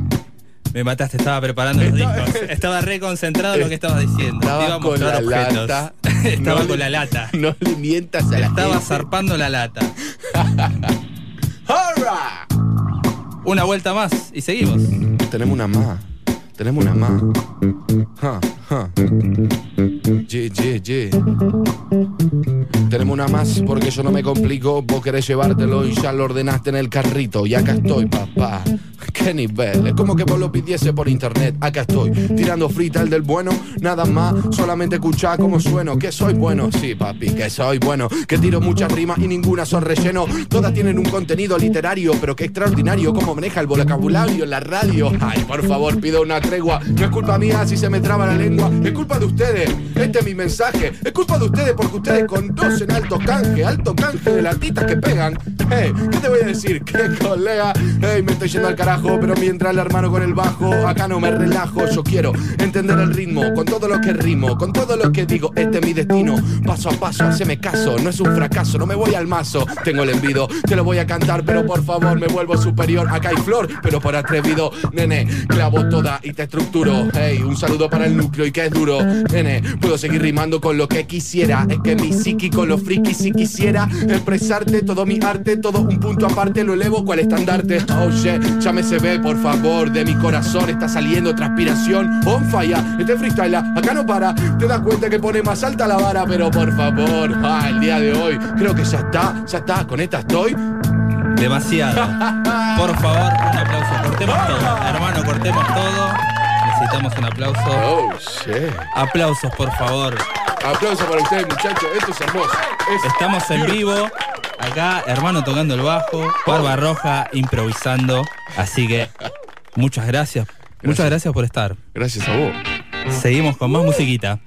Me mataste, estaba preparando los discos. Estaba re concentrado en lo que estabas diciendo. Te iba Estaba a con la objetos. lata. *laughs* Estaba No con le- la lata. No le mientas a la Estaba gente. zarpando la lata. *laughs* ¡Hurra! Una vuelta más y seguimos. Tenemos una más. Tenemos una más. Ja. Ye, ye, ye. Tenemos una más porque yo no me complico. Vos querés llevártelo y ya lo ordenaste en el carrito. Y acá estoy, papá. Qué nivel. Es como que vos lo pidiese por internet. Acá estoy, tirando freestyle del bueno. Nada más, solamente escuchá cómo sueno. Que soy bueno, sí, papi, que soy bueno. Que tiro muchas rimas y ninguna son relleno. Todas tienen un contenido literario, pero qué extraordinario cómo maneja el vocabulario en la radio. Ay, por favor, pido una tregua. No es culpa mía si se me traba la lengua. Es culpa de ustedes. Este es mi mensaje. Es culpa de ustedes porque ustedes conocen alto canje, alto canje de latitas que pegan. Hey, ¿qué te voy a decir? *laughs* ¿Qué colega? Hey, me estoy yendo al carajo, pero mientras el hermano con el bajo, acá no me relajo. Yo quiero entender el ritmo, con todo lo que rimo, con todo lo que digo. Este es mi destino. Paso a paso, haceme caso. No es un fracaso, no me voy al mazo. Tengo el envido, te lo voy a cantar, pero por favor me vuelvo superior. Acá hay flor, pero por atrevido, nene, clavo toda y te estructuro. Hey, un saludo para el núcleo y que es duro, nene. Puedo seguir rimando con lo que quisiera. Es que mi psíquico, lo friki, si quisiera expresarte todo mi arte, todo un punto aparte, lo elevo cual estandarte. Oh shit, ya me se ve, por favor, de mi corazón está saliendo transpiración. On fire, este freestyle acá no para. Te das cuenta que pone más alta la vara, pero por favor, ah, el día de hoy, creo que ya está, ya está, con esta estoy. Demasiado. *laughs* Por favor, un aplauso. Cortemos todo. Hermano, cortemos todo. Necesitamos un aplauso. Oh, shit. Aplausos, por favor. Aplauso para ustedes, muchachos. Esto es hermoso. Es Estamos en vivo. Acá, hermano tocando el bajo. Barba Roja improvisando. Así que, muchas gracias. Muchas gracias por estar. Gracias a vos. Seguimos con más musiquita.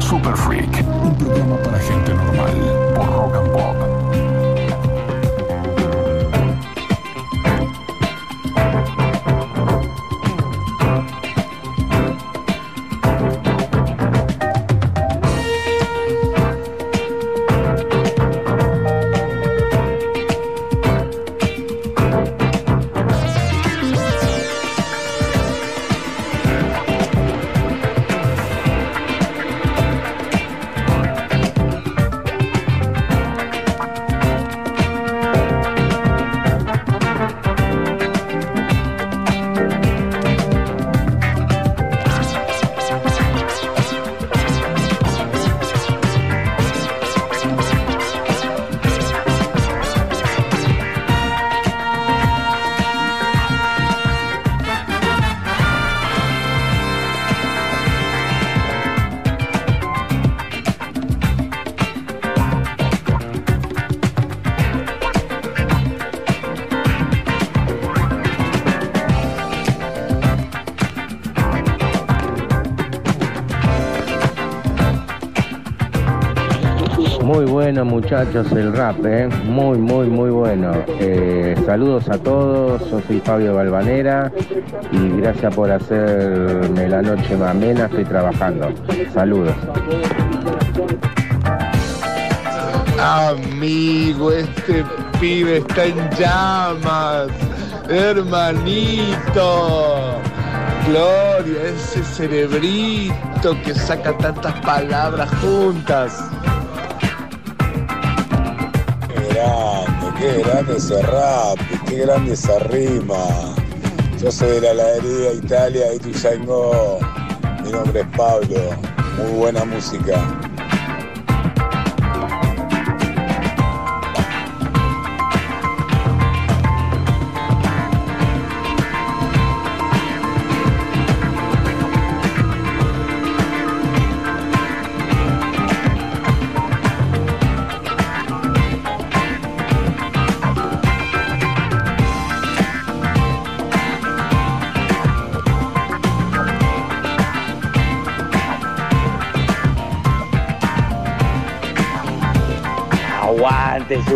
Super Freak, Muy bueno muchachos el rap, ¿eh? muy muy muy bueno. Eh, saludos a todos, soy Fabio Balvanera y gracias por hacerme la noche más estoy trabajando. Saludos. Amigo, este pibe está en llamas. Hermanito. Gloria, ese cerebrito que saca tantas palabras juntas. Qué grande ese rap, qué grande esa rima. Yo soy de la heladería Italia Tuyango. Mi nombre es Pablo. Muy buena música.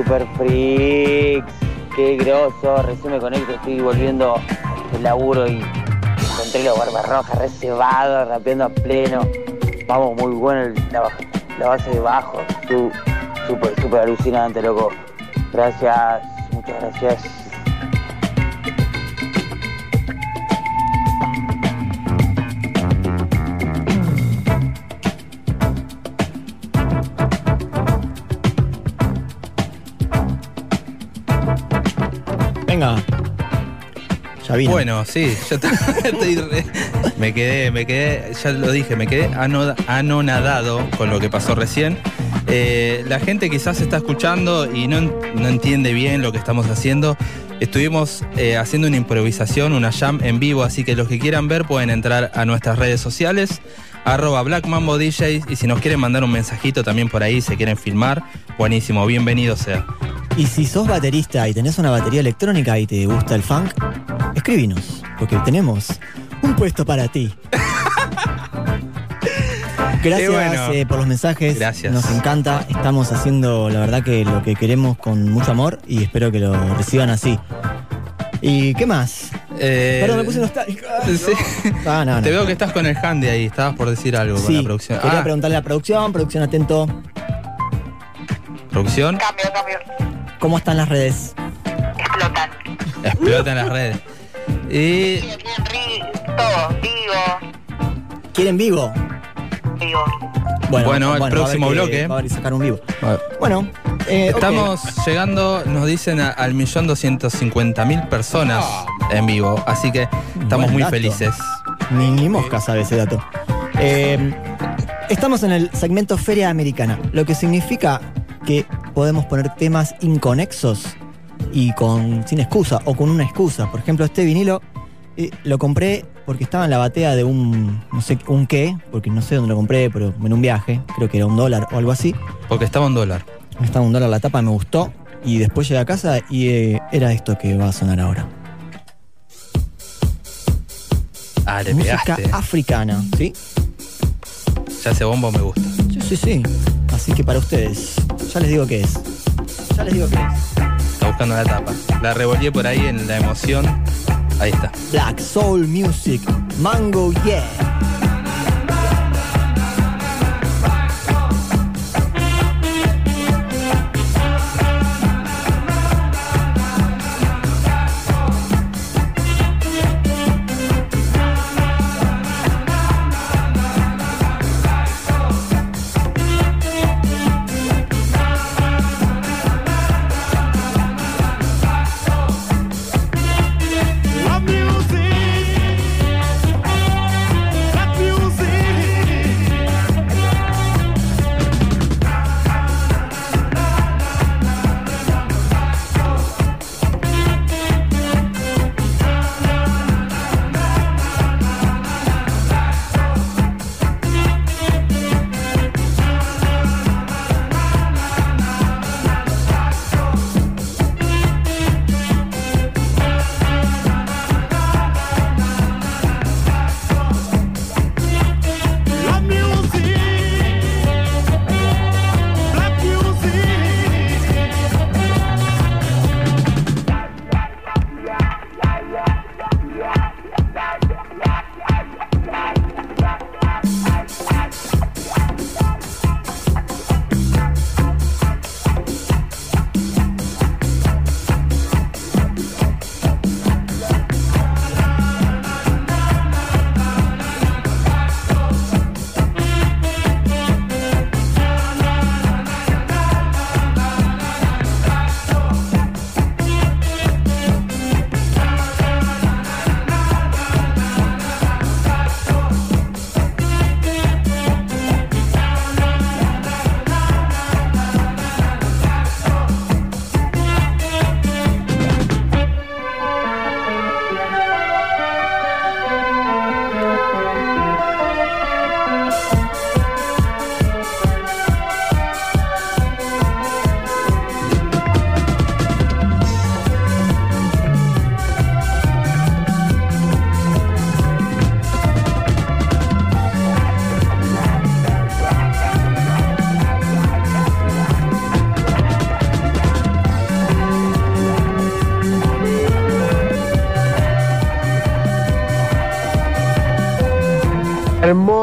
Super Freaks. Qué groso. Recién me conecto, estoy volviendo del laburo y encontré los barbarrojas reservados, rapeando a pleno. Vamos, muy bueno el- la, la base de bajo. Súper, súper alucinante, loco. Gracias, muchas gracias. Venga. Ya vino. Bueno, sí, yo te- *laughs* estoy re- me quedé, me quedé, ya lo dije, me quedé ano- anonadado con lo que pasó recién. Eh, la gente quizás está escuchando y no, no entiende bien lo que estamos haciendo. Estuvimos eh, haciendo una improvisación, una jam en vivo, así que los que quieran ver pueden entrar a nuestras redes sociales, arroba Black Mambo DJs, y si nos quieren mandar un mensajito también por ahí, se quieren filmar, buenísimo, bienvenido sea. Y si sos baterista y tenés una batería electrónica y te gusta el funk, escribinos, porque tenemos un puesto para ti. *laughs* Gracias bueno. eh, por los mensajes. Gracias. Nos encanta. Estamos haciendo, la verdad, que lo que queremos con mucho amor y espero que lo reciban así. ¿Y qué más? Eh, Perdón, me puse nostálgico. *laughs* Sí. Ah, no, no. Te veo que estás con el handy ahí, estabas por decir algo con Sí, la producción. quería Ah, preguntarle a la producción, producción atento. producción, Cambio, cambio. ¿Cómo están las redes? Explotan. explota en las redes. Y Todo, vivo, ¿Quieren vivo? vivo. Bueno, el va a próximo que- bloque. Va a haber que sacar un vivo. Bueno, eh, estamos llegando, nos dicen, a- al millón doscientos cincuenta mil personas en vivo, así que estamos Buen muy dato. felices. Ni, ni mosca sabe ese dato. Eh, estamos en el segmento Feria Americana, lo que significa que podemos poner temas inconexos y con sin excusa o con una excusa. Por ejemplo, este vinilo eh, lo compré porque estaba en la batea de un, no sé, un qué, porque no sé dónde lo compré, pero en un viaje, creo que era un dólar o algo así. Porque estaba un dólar. Estaba un dólar la tapa, me gustó. Y después llegué a casa y eh, era esto que va a sonar ahora. Ah, le Música pegaste. africana, ¿sí? Ya ese bombo me gusta. Sí, sí, sí. Así que para ustedes, ya les digo qué es. Ya les digo qué es. Está buscando la tapa. La revolví por ahí en la emoción. Ahí está. Black Soul Music, Mango Yeah.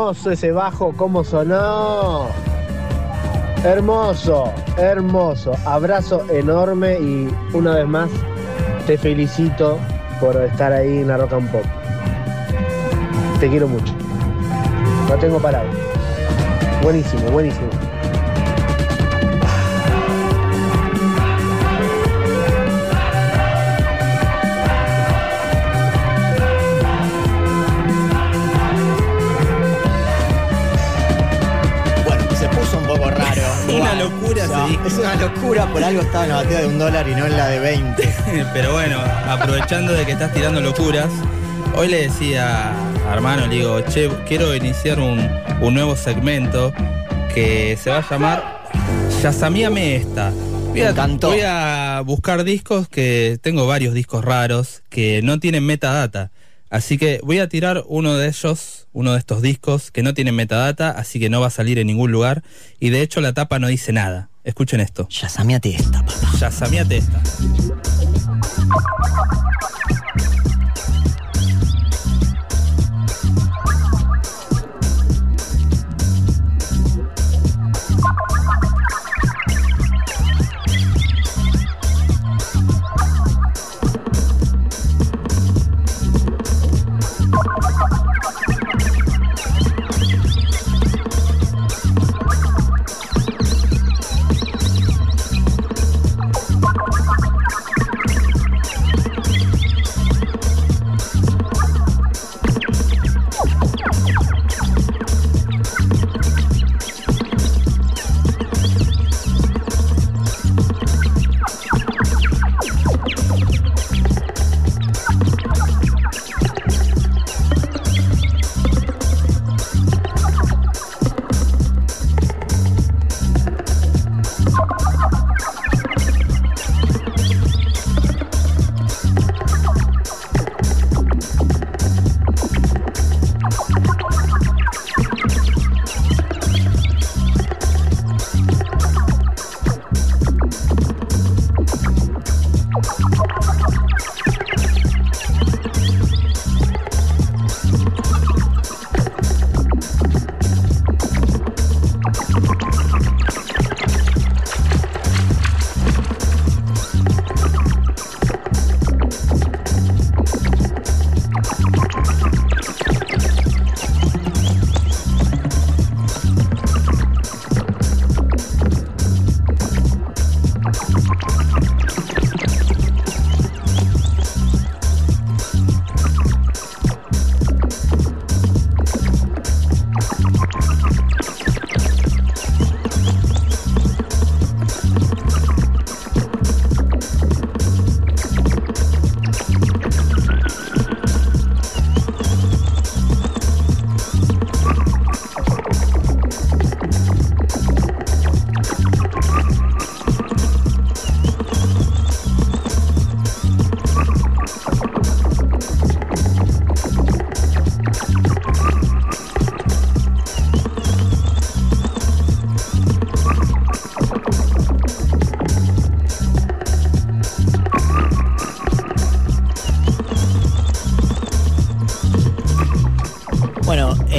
Hermoso ese bajo, cómo sonó. Hermoso, hermoso. Abrazo enorme y una vez más te felicito por estar ahí en la Rock and Pop. Te quiero mucho. No tengo palabras. Buenísimo, buenísimo. Es una locura, por algo estaba en la batida de un dólar y no en la de 20. *laughs* Pero bueno, aprovechando de que estás tirando locuras, hoy le decía a hermano, le digo, che, quiero iniciar un, un nuevo segmento que se va a llamar Yasamíame esta. Voy a, voy a buscar discos que tengo varios discos raros que no tienen metadata. Así que voy a tirar uno de ellos, uno de estos discos que no tienen metadata, así que no va a salir en ningún lugar. Y de hecho la tapa no dice nada. Escuchen esto. Yasameate esta, papá. Yasameate esta.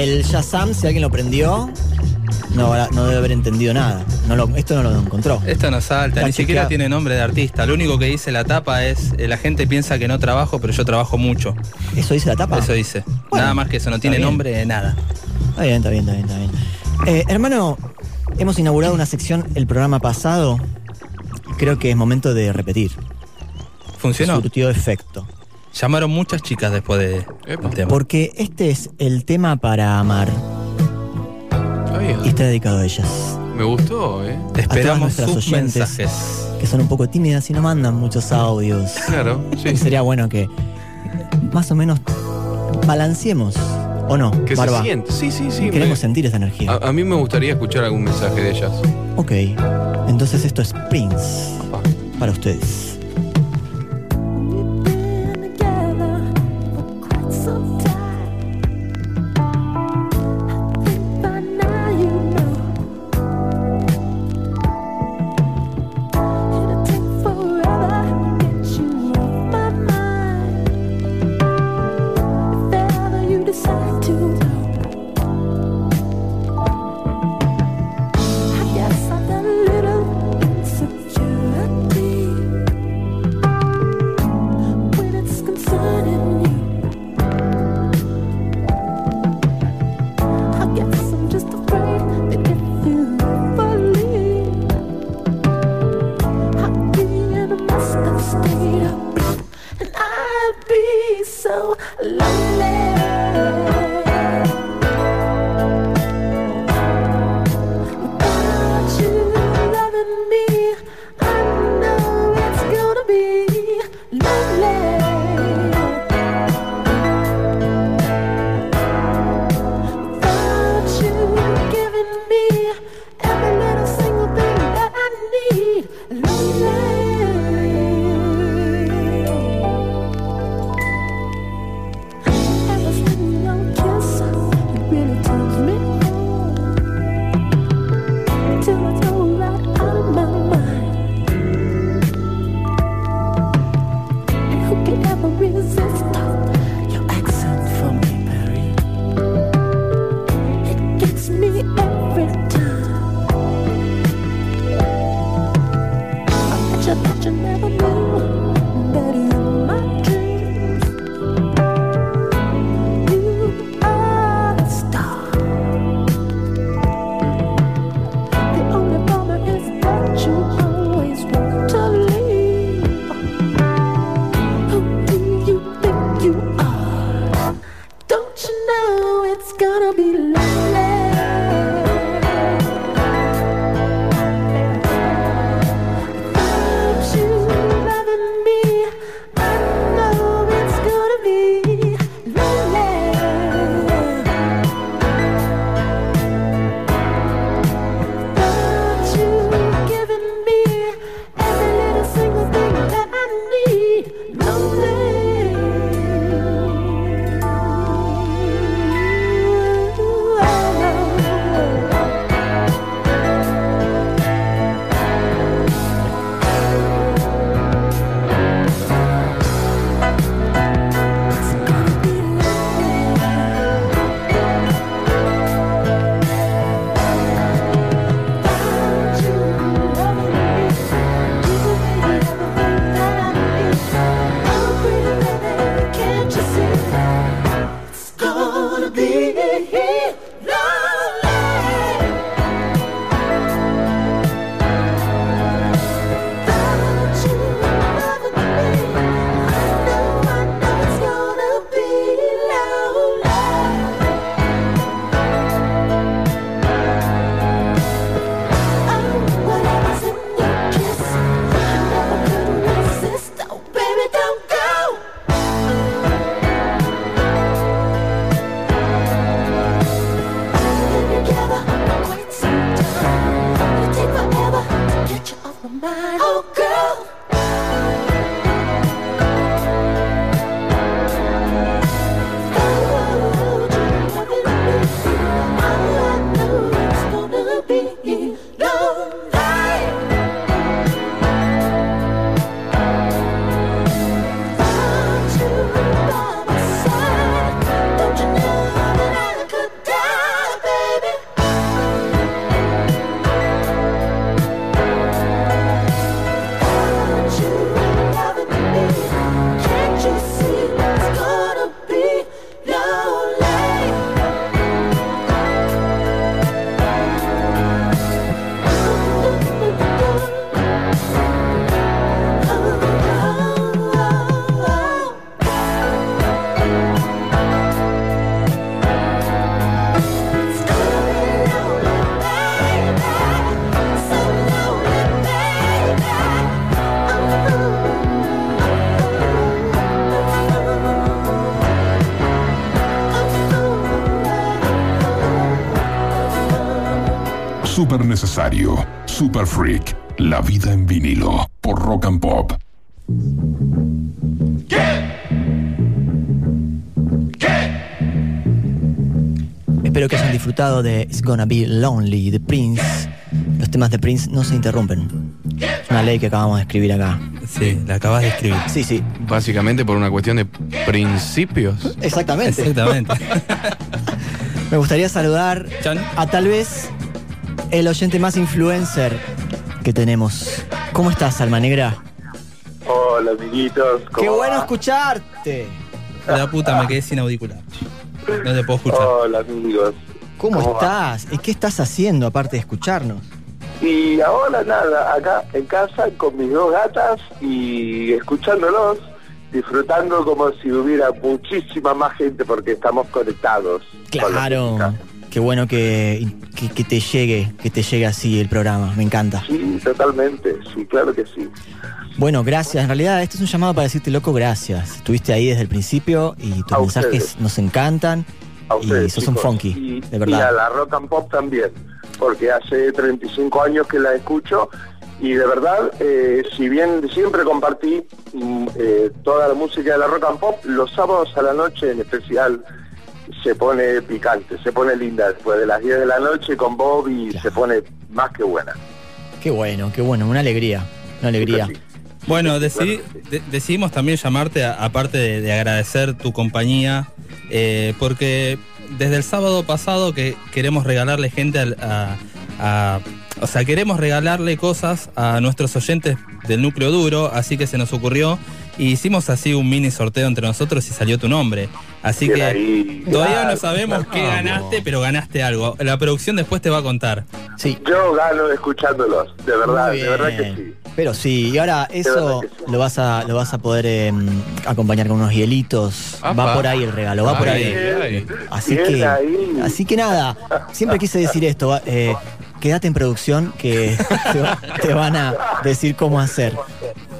El Shazam, si alguien lo prendió, no, debe haber entendido nada. No lo- esto no lo encontró. Esto no salta, Está ni siquiera tiene nombre de artista. Lo único que dice la tapa es, eh, la gente piensa que no trabajo, pero yo trabajo mucho. ¿Eso dice la tapa? Eso dice. Nada más que eso, no tiene bien. nombre de nada. Está bien, está bien, está bien, está bien. Eh, hermano, hemos inaugurado una sección el programa pasado. Creo que es momento de repetir. ¿Funcionó? Surtió efecto. Llamaron muchas chicas después de, Porque este es el tema para amar. Y está dedicado a ellas. Me gustó, ¿eh? a todas Esperamos nuestras sus oyentes mensajes. que son un poco tímidas y no mandan muchos audios. *laughs* Claro, sí. Y sería bueno que más o menos balanceemos, ¿o no? Que Barba? se siente. Sí, sí, sí. Queremos me- sentir esa energía. a, a mí me gustaría escuchar algún mensaje de ellas. Ok, entonces esto es Prince para ustedes. Súper necesario, super freak, la vida en vinilo, por Rock and Pop. Espero que hayan disfrutado de It's Gonna Be Lonely de Prince. Los temas de Prince no se interrumpen. Es una ley que acabamos de escribir acá. Sí, la acabas de escribir. Sí, sí. Básicamente por una cuestión de principios. Exactamente. Exactamente. *laughs* Me gustaría saludar a tal vez el oyente más influencer que tenemos. ¿Cómo estás, Alma Negra? Hola, amiguitos. ¿cómo Qué bueno escucharte. La puta, me quedé sin auricular. No te puedo escuchar. Hola, amigos. ¿Cómo, ¿Cómo va? estás? ¿Y qué estás haciendo aparte de escucharnos? Y ahora nada, acá en casa con mis dos gatas y escuchándolos, disfrutando como si hubiera muchísima más gente porque estamos conectados. con la Claro. Qué bueno que, que, que te llegue, que te llegue así el programa. Me encanta. Sí, totalmente, sí, claro que sí. Bueno, gracias. En realidad, este es un llamado para decirte, loco, gracias. Estuviste ahí desde el principio y tus A mensajes ustedes. nos encantan. A y ustedes, sos un chicos. funky, Y- de Y a verdad. la rock and pop también, porque hace 35 años que la escucho y de verdad, eh, si bien siempre compartí mm, eh, toda la música de la rock and pop, los sábados a la noche en especial se pone picante, se pone linda después de las 10 de la noche con Bob y se pone más que buena. Qué bueno, qué bueno. Una alegría. Una alegría. Bueno, decidí- de- decidimos también llamarte, a- aparte de, de agradecer tu compañía, eh, porque desde el sábado pasado que queremos regalarle gente al- a, a- O sea, queremos regalarle cosas a nuestros oyentes del núcleo duro, así que se nos ocurrió y hicimos así un mini sorteo entre nosotros y salió tu nombre. Así que ahí. todavía no Claro, sabemos qué ganaste, pero ganaste algo. La producción después te va a contar. Sí. Yo gano escuchándolos, de verdad, de verdad que sí. Pero sí, y ahora eso lo vas a lo vas a poder eh, acompañar con unos hielitos. Va por ahí el regalo, va por ahí. ay. Así Bien que ahí. así que nada, siempre quise decir esto, eh, quédate en producción que *laughs* te van a decir cómo hacer.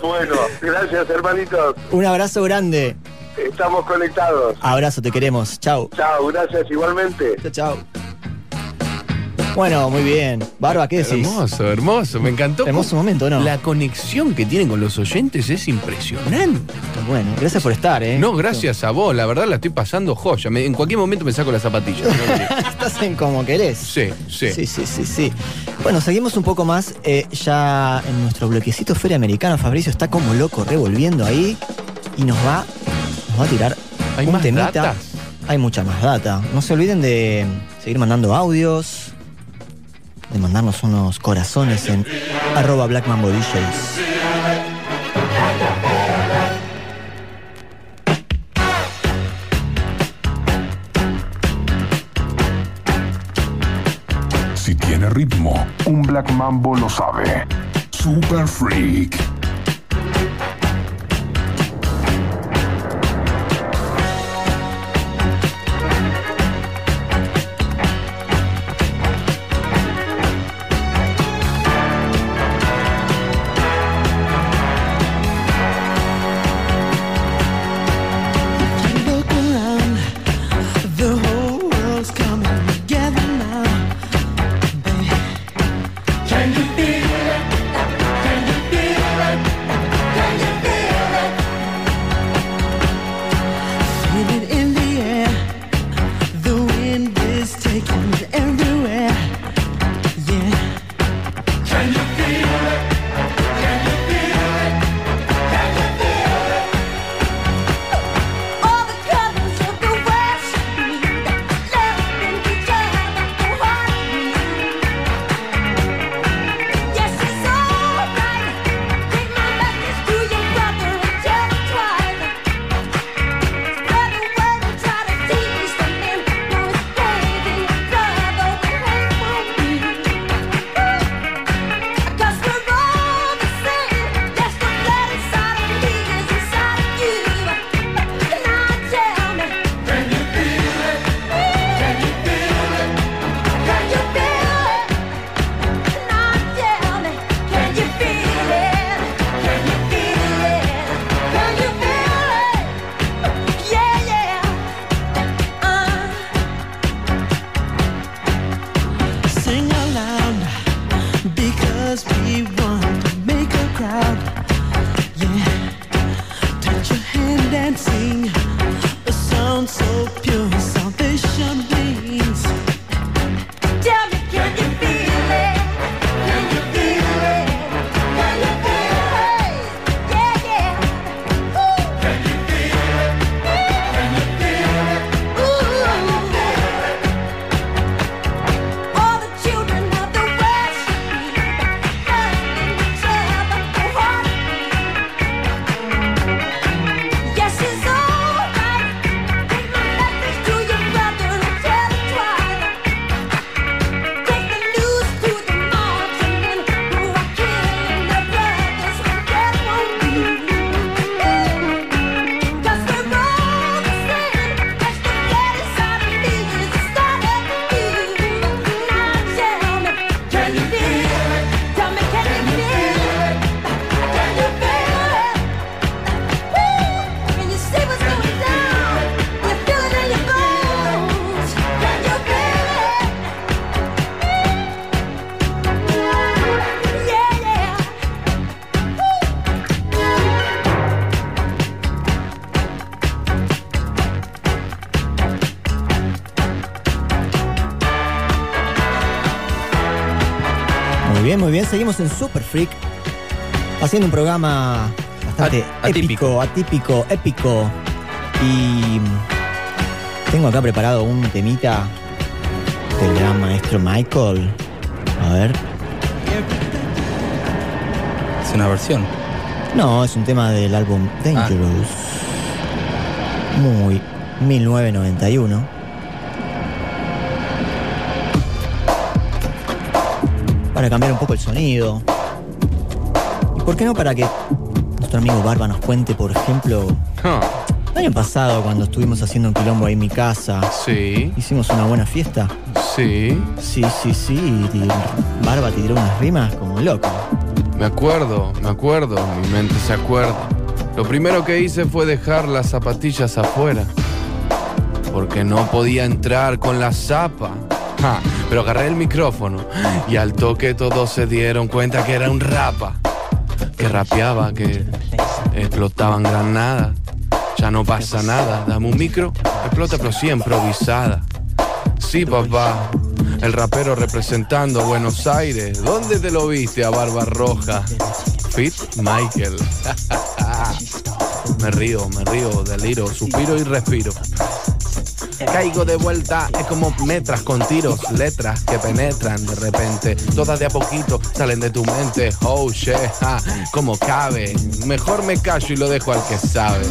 Bueno, gracias hermanitos, Un abrazo grande. estamos conectados. Abrazo, te queremos. Chao. Chao, gracias igualmente. Chao, chao. Bueno, muy bien. Barba, ¿qué decís? Hermoso, hermoso, me encantó. Hermoso momento, ¿no? La conexión que tienen con los oyentes es impresionante. Bueno, gracias por estar, ¿eh? No, gracias a vos, la verdad la estoy pasando joya. Me- en cualquier momento me saco las zapatillas. *laughs* Estás en como querés. Sí, sí. Sí, sí, sí, sí. Bueno, seguimos un poco más eh, ya en nuestro bloquecito Feria Americana. Fabricio está como loco revolviendo ahí y nos va, nos va a tirar ¿Hay un más temita. datas? Hay mucha más data. No se olviden de seguir mandando audios, de mandarnos unos corazones en arroba Black Mambo DJs. Si tiene ritmo, un Black Mambo lo sabe. Super Freak. Seguimos en Super Freak. Haciendo un programa bastante épico, atípico, épico. Y tengo acá preparado un temita del gran maestro Michael. A ver. Es una versión. No, es un tema del álbum Dangerous. Muy 1991. Para cambiar un poco el sonido. ¿Y por qué no para que nuestro amigo Barba nos cuente, por ejemplo, el año pasado cuando estuvimos haciendo un quilombo ahí en mi casa? Sí. Hicimos una buena fiesta. Sí. Sí, sí, sí. y Barba te tiró unas rimas como loco. Me acuerdo, me acuerdo, mi mente se acuerda. Lo primero que hice fue dejar las zapatillas afuera. Porque no podía entrar con la zapa. Pero agarré el micrófono y al toque todos se dieron cuenta que era un rapa. Que rapeaba, que explotaban granadas. Ya no pasa nada, dame un micro, explota pero sí improvisada. Sí, papá, el rapero representando a Buenos Aires. ¿Dónde te lo viste a Barba Roja? Fit Michael. *laughs* me río, me río, deliro, suspiro y respiro. Caigo de vuelta, es como metras con tiros, letras que penetran de repente. Todas de a poquito salen de tu mente. Oh shit, como cabe. Mejor me callo y lo dejo al que sabe.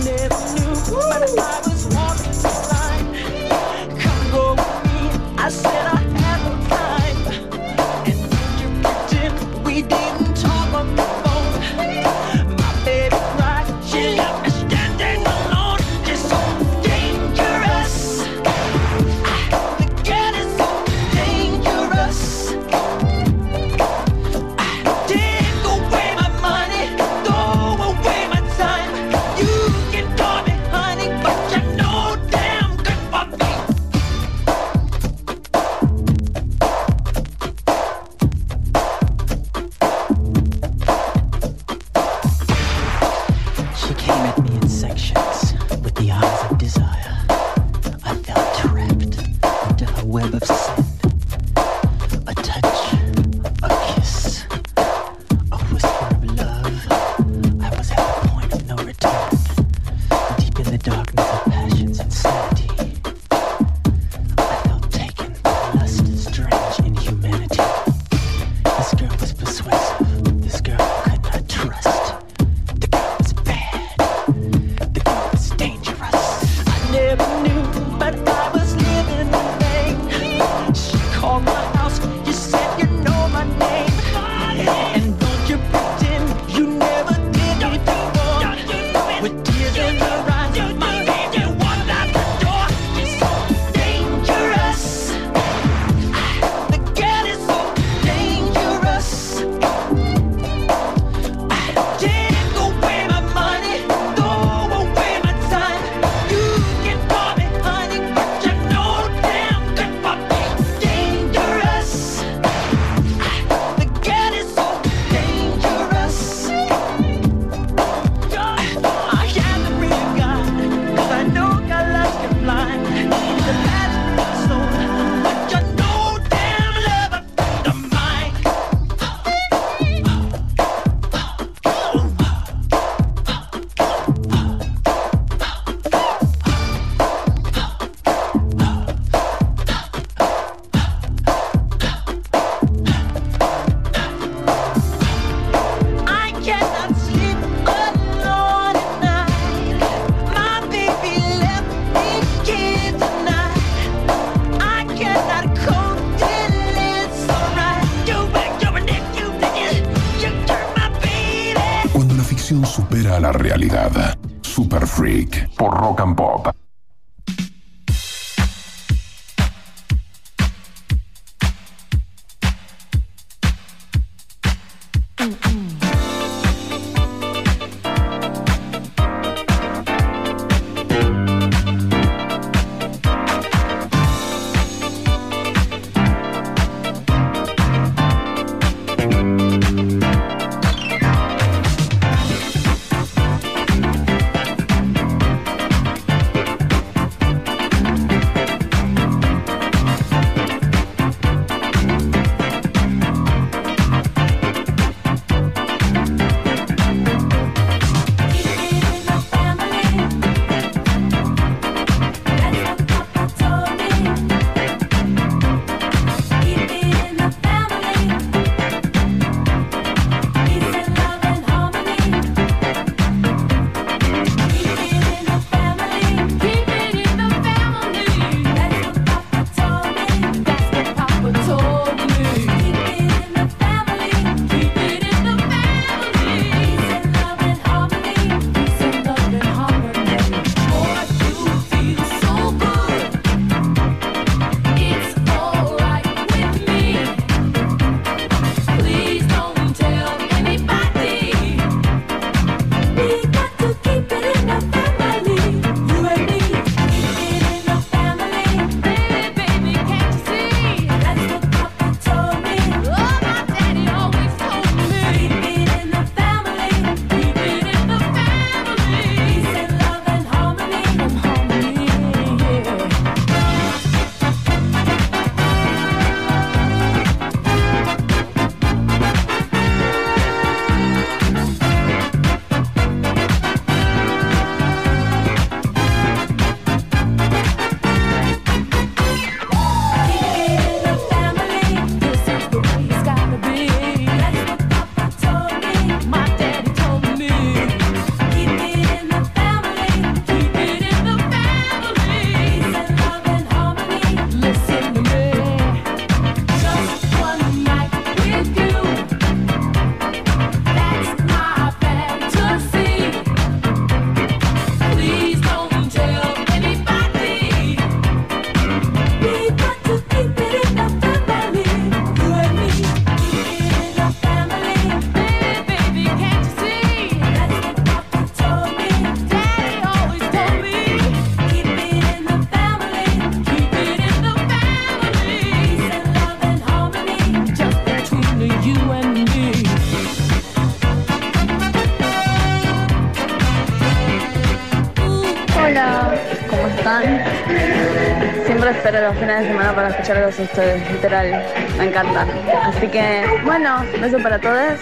Espero los fines de semana para escucharlos a ustedes, literal, me encantan. Así que, bueno, beso para todos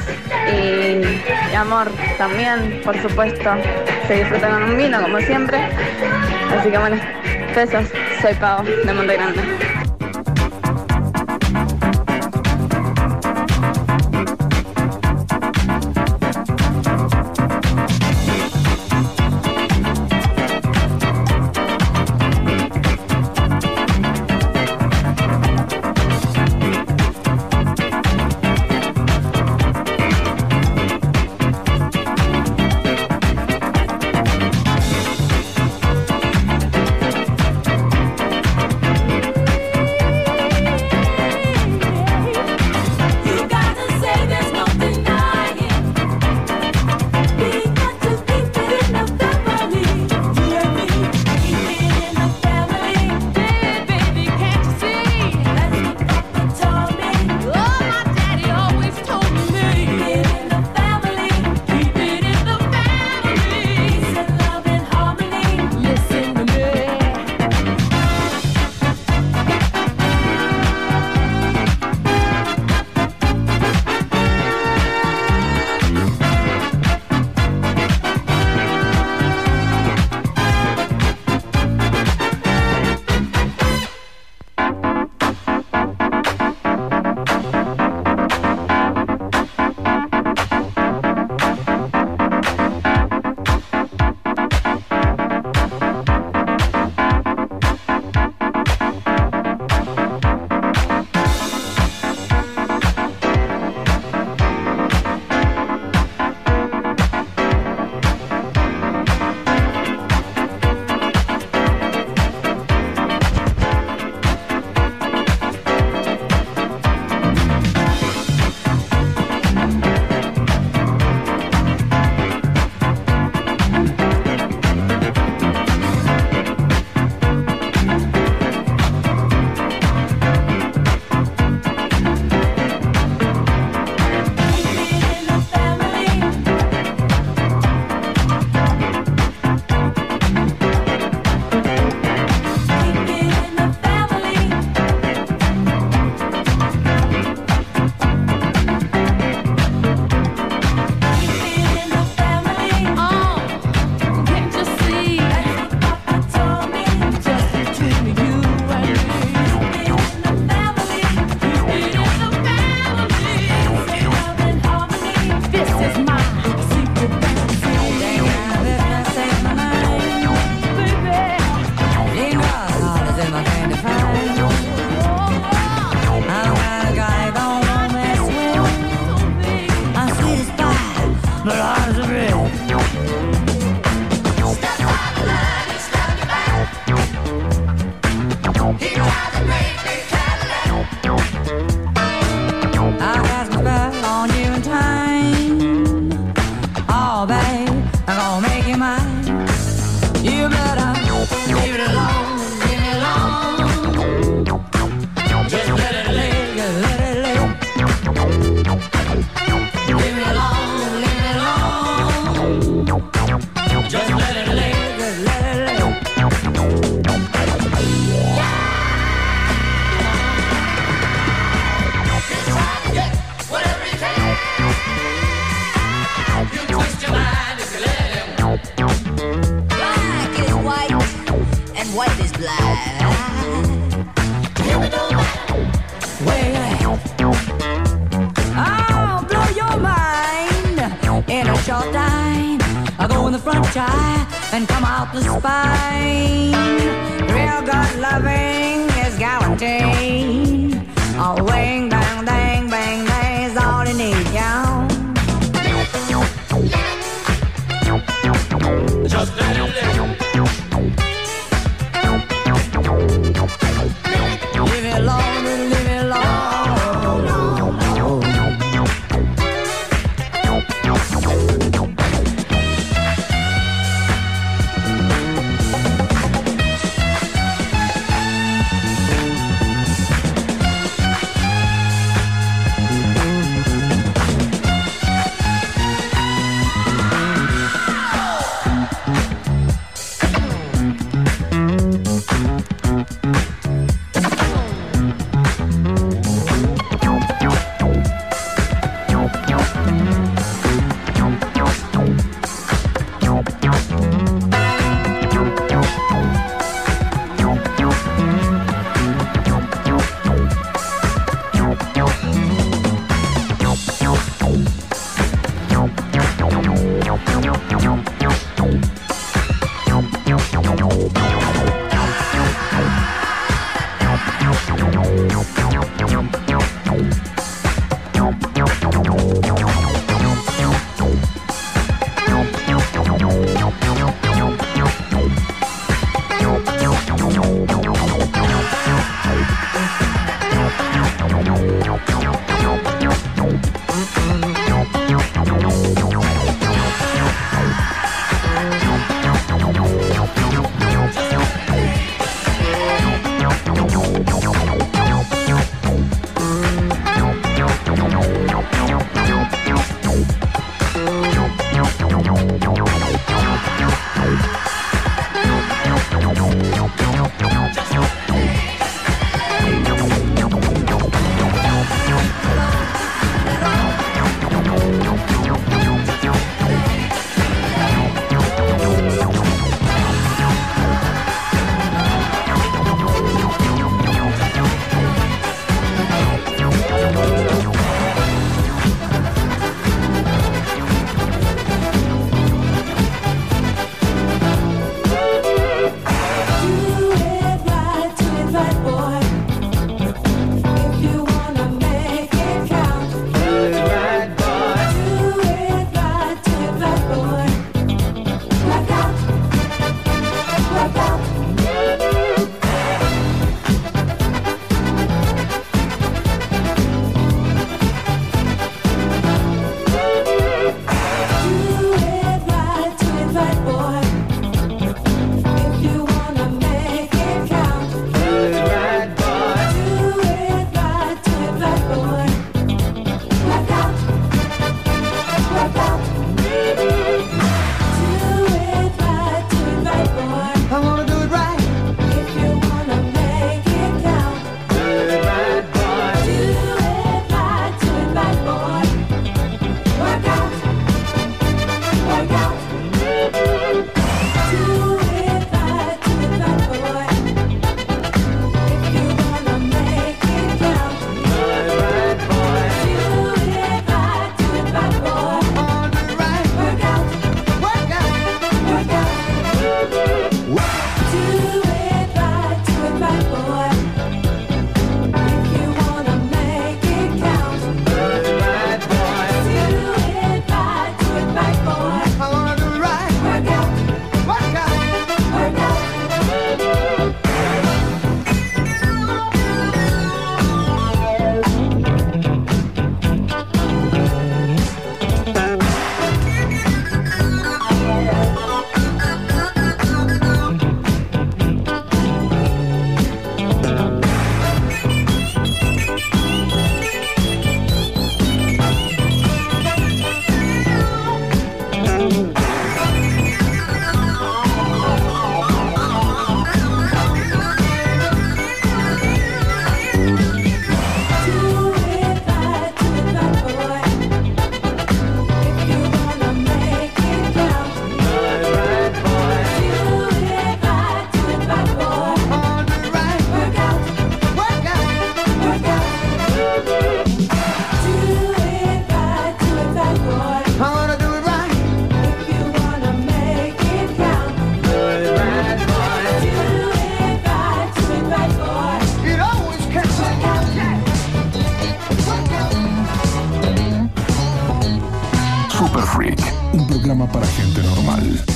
y, amor también, por supuesto. Se disfruta con un vino, como siempre. Así que, bueno, besos. Soy Pau, de Monte Grande.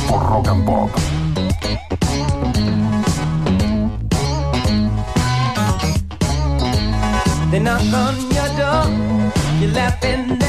por Rock and Pop. They knock on your door, you're laughing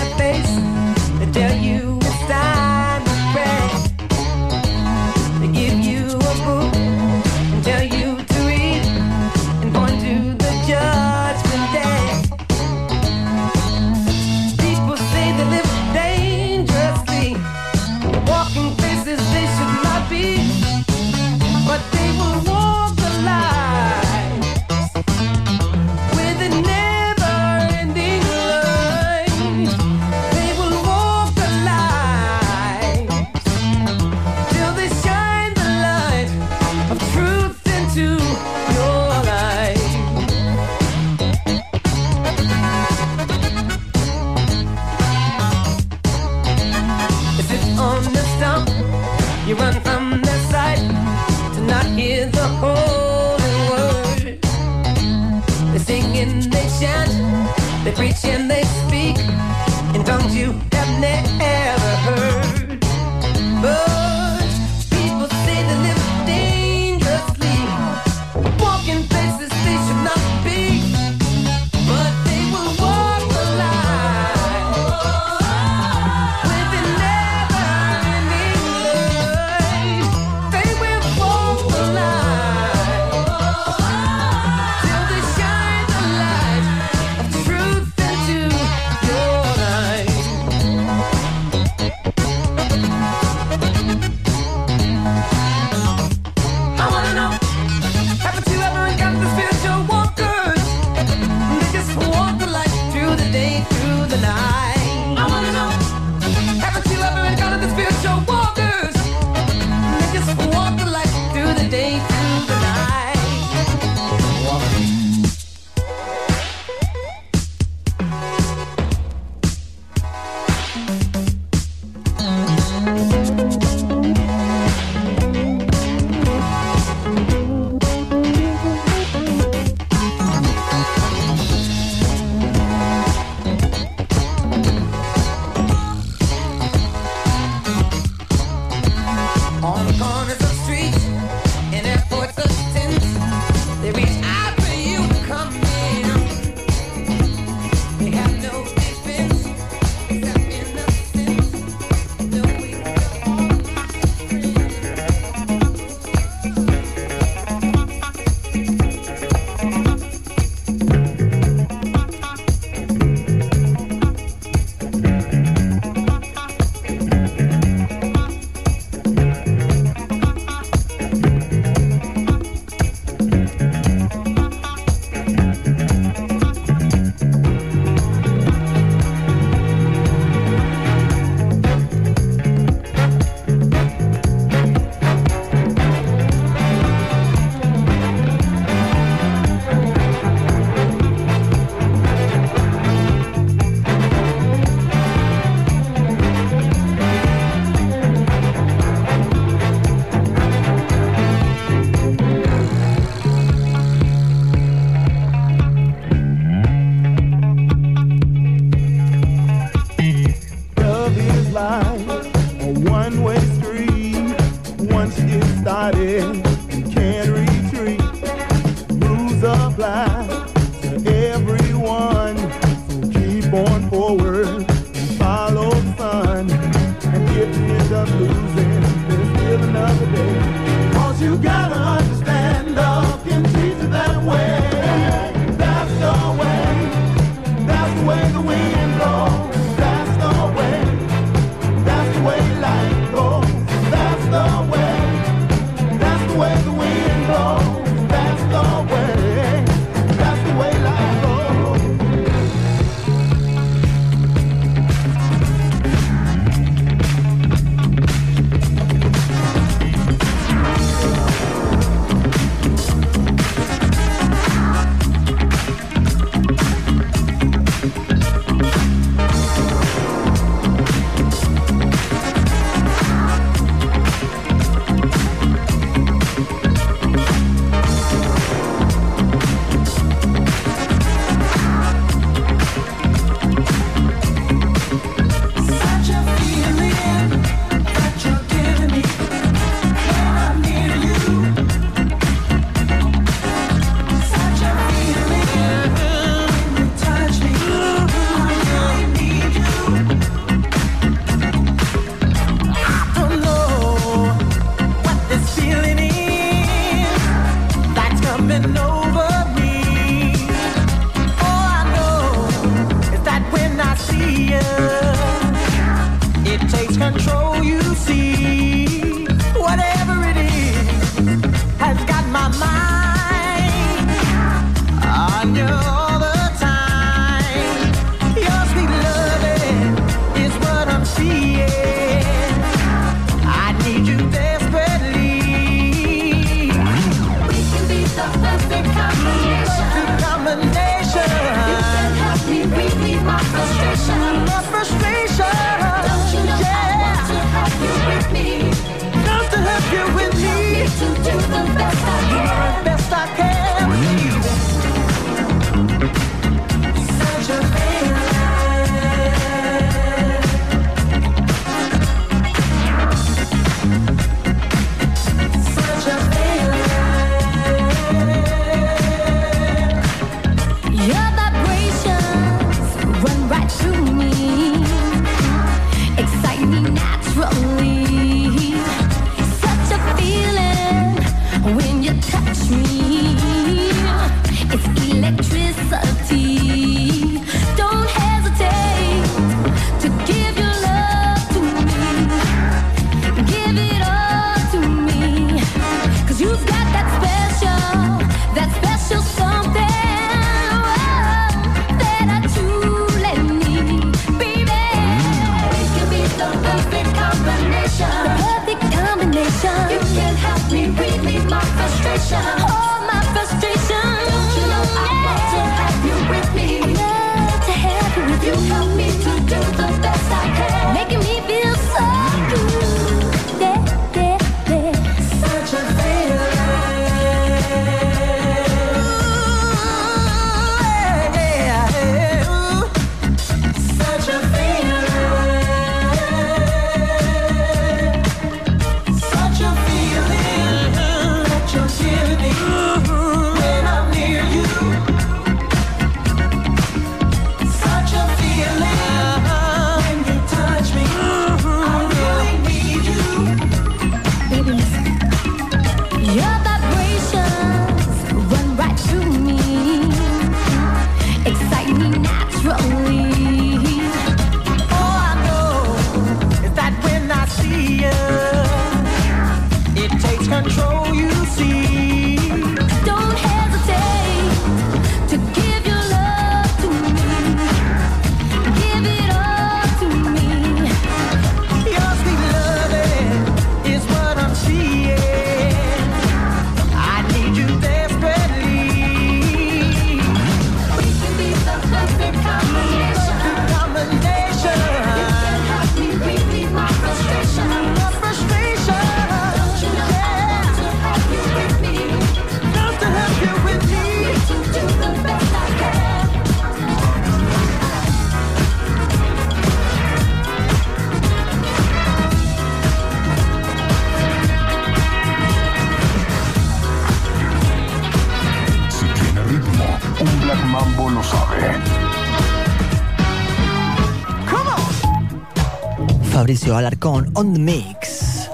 Ignacio Alarcón on the mix.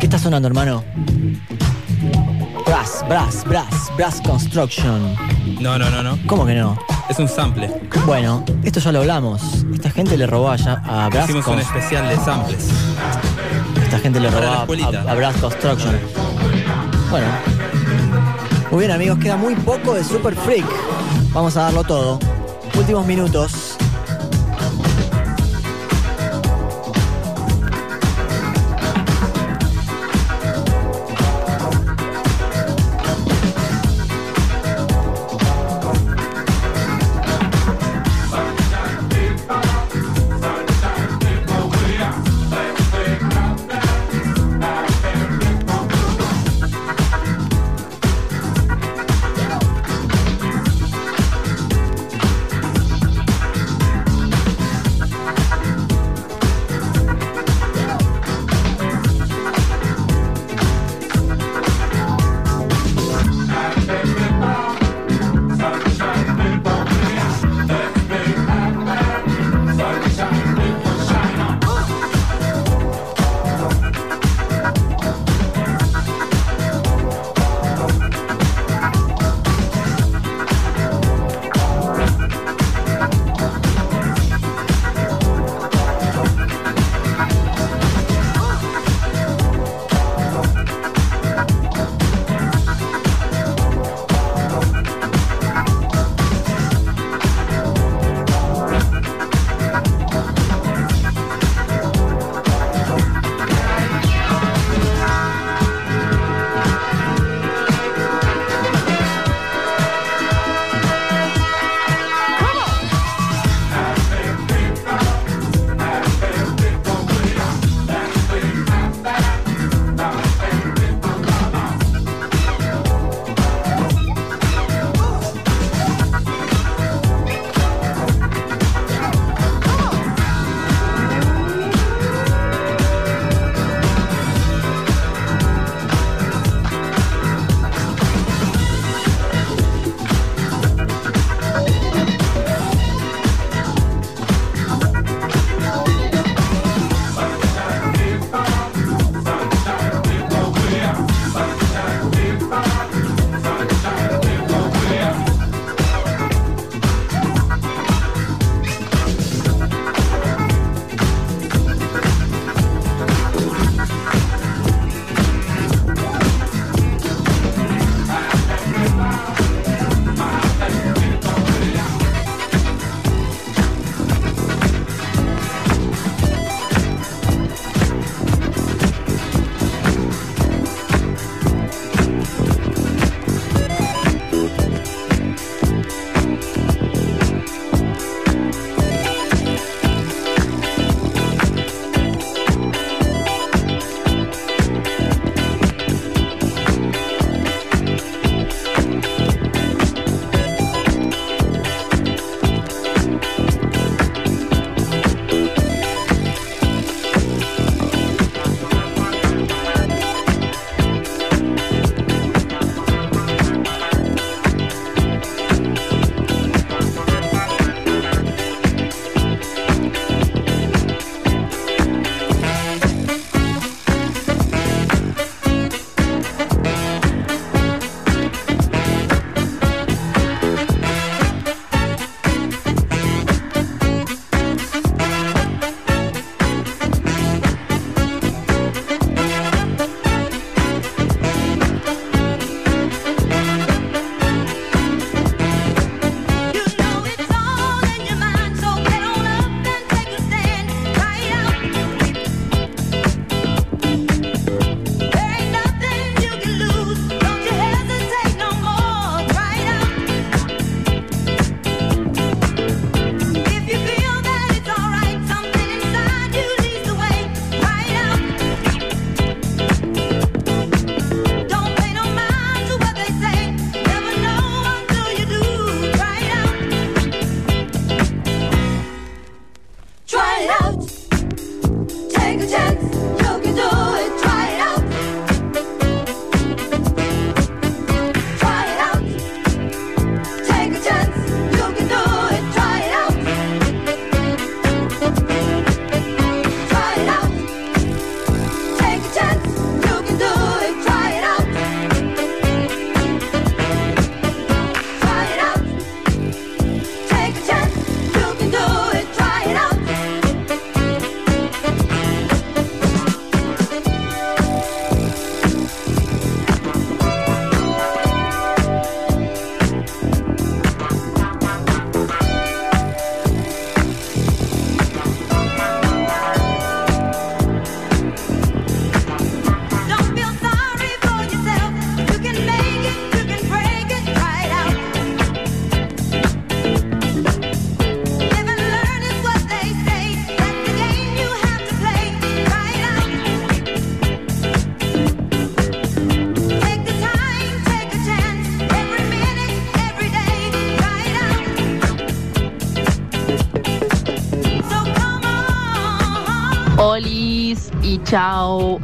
¿Qué está sonando, hermano? Brass, Brass, Brass, Brass Construction. No, no, no, no. ¿Cómo que no? Es un sample. Bueno, esto ya lo hablamos. Esta gente le robó a, a Brass Hicimos un especial de samples. Esta gente le robó a, a, Brass Construction. Bueno. Muy bien, amigos, queda muy poco de Super Freak. Vamos a darlo todo. Últimos minutos.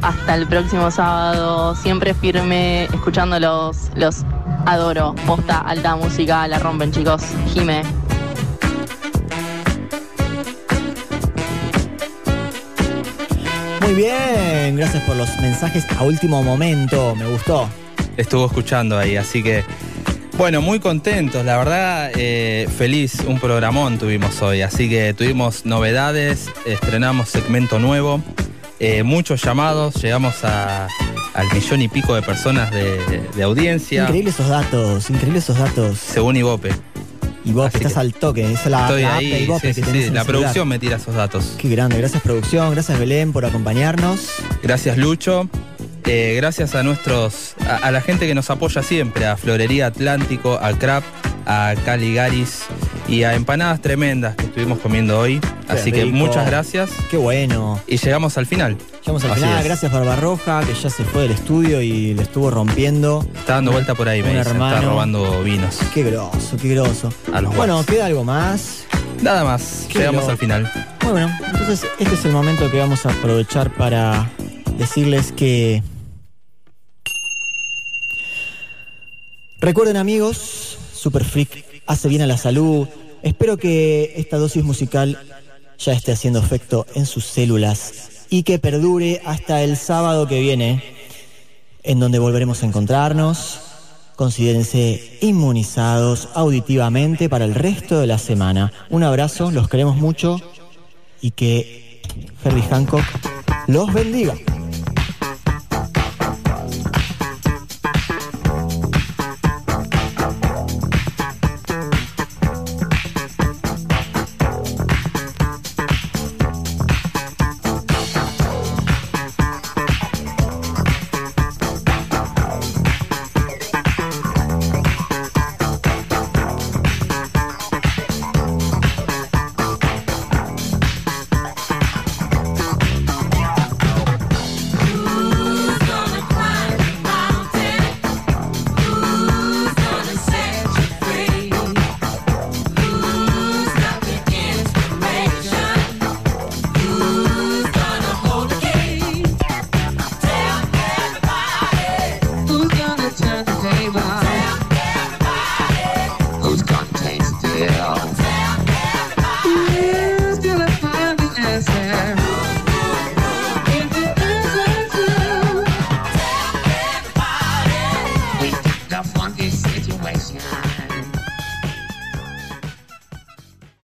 Hasta el próximo sábado. Siempre firme, escuchándolos. Los adoro. Posta, alta música, la rompen, chicos. Jime. Muy bien, gracias por los mensajes a último momento, me gustó. Estuvo escuchando ahí, así que. Bueno, muy contentos, la verdad, eh, feliz, un programón tuvimos hoy, así que tuvimos novedades, estrenamos segmento nuevo, eh, muchos llamados, llegamos a- al millón y pico de personas de, de audiencia. Increíble esos datos, increíble esos datos. Según Ibope. Y vos que estás al toque, es la, Estoy la app ahí, de Ibope sí, que sí, tenés sí, en la producción me tira esos datos. Qué grande, gracias producción, gracias Belén por acompañarnos. Gracias Lucho. Eh, gracias a nuestros, a, a la gente que nos apoya siempre, a Florería Atlántico, a Crap, a Caligaris y a Empanadas Tremendas que estuvimos comiendo hoy. Qué Así que muchas gracias. Qué bueno. Y llegamos al final. Llegamos al Así final, es. gracias Barbarroja, que ya se fue del estudio y le estuvo rompiendo. Está dando vuelta por ahí, me Un hermano. está robando vinos. Qué groso, qué groso. A los Bueno. ¿queda algo más? Nada más, Qué llegamos al final. Muy bueno, entonces este es el momento que vamos a aprovechar para decirles que... Recuerden amigos, Super Freak hace bien a la salud. Espero que esta dosis musical ya esté haciendo efecto en sus células y que perdure hasta el sábado que viene, en donde volveremos a encontrarnos. Considérense inmunizados auditivamente para el resto de la semana. Un abrazo, los queremos mucho y que Herbie Hancock los bendiga.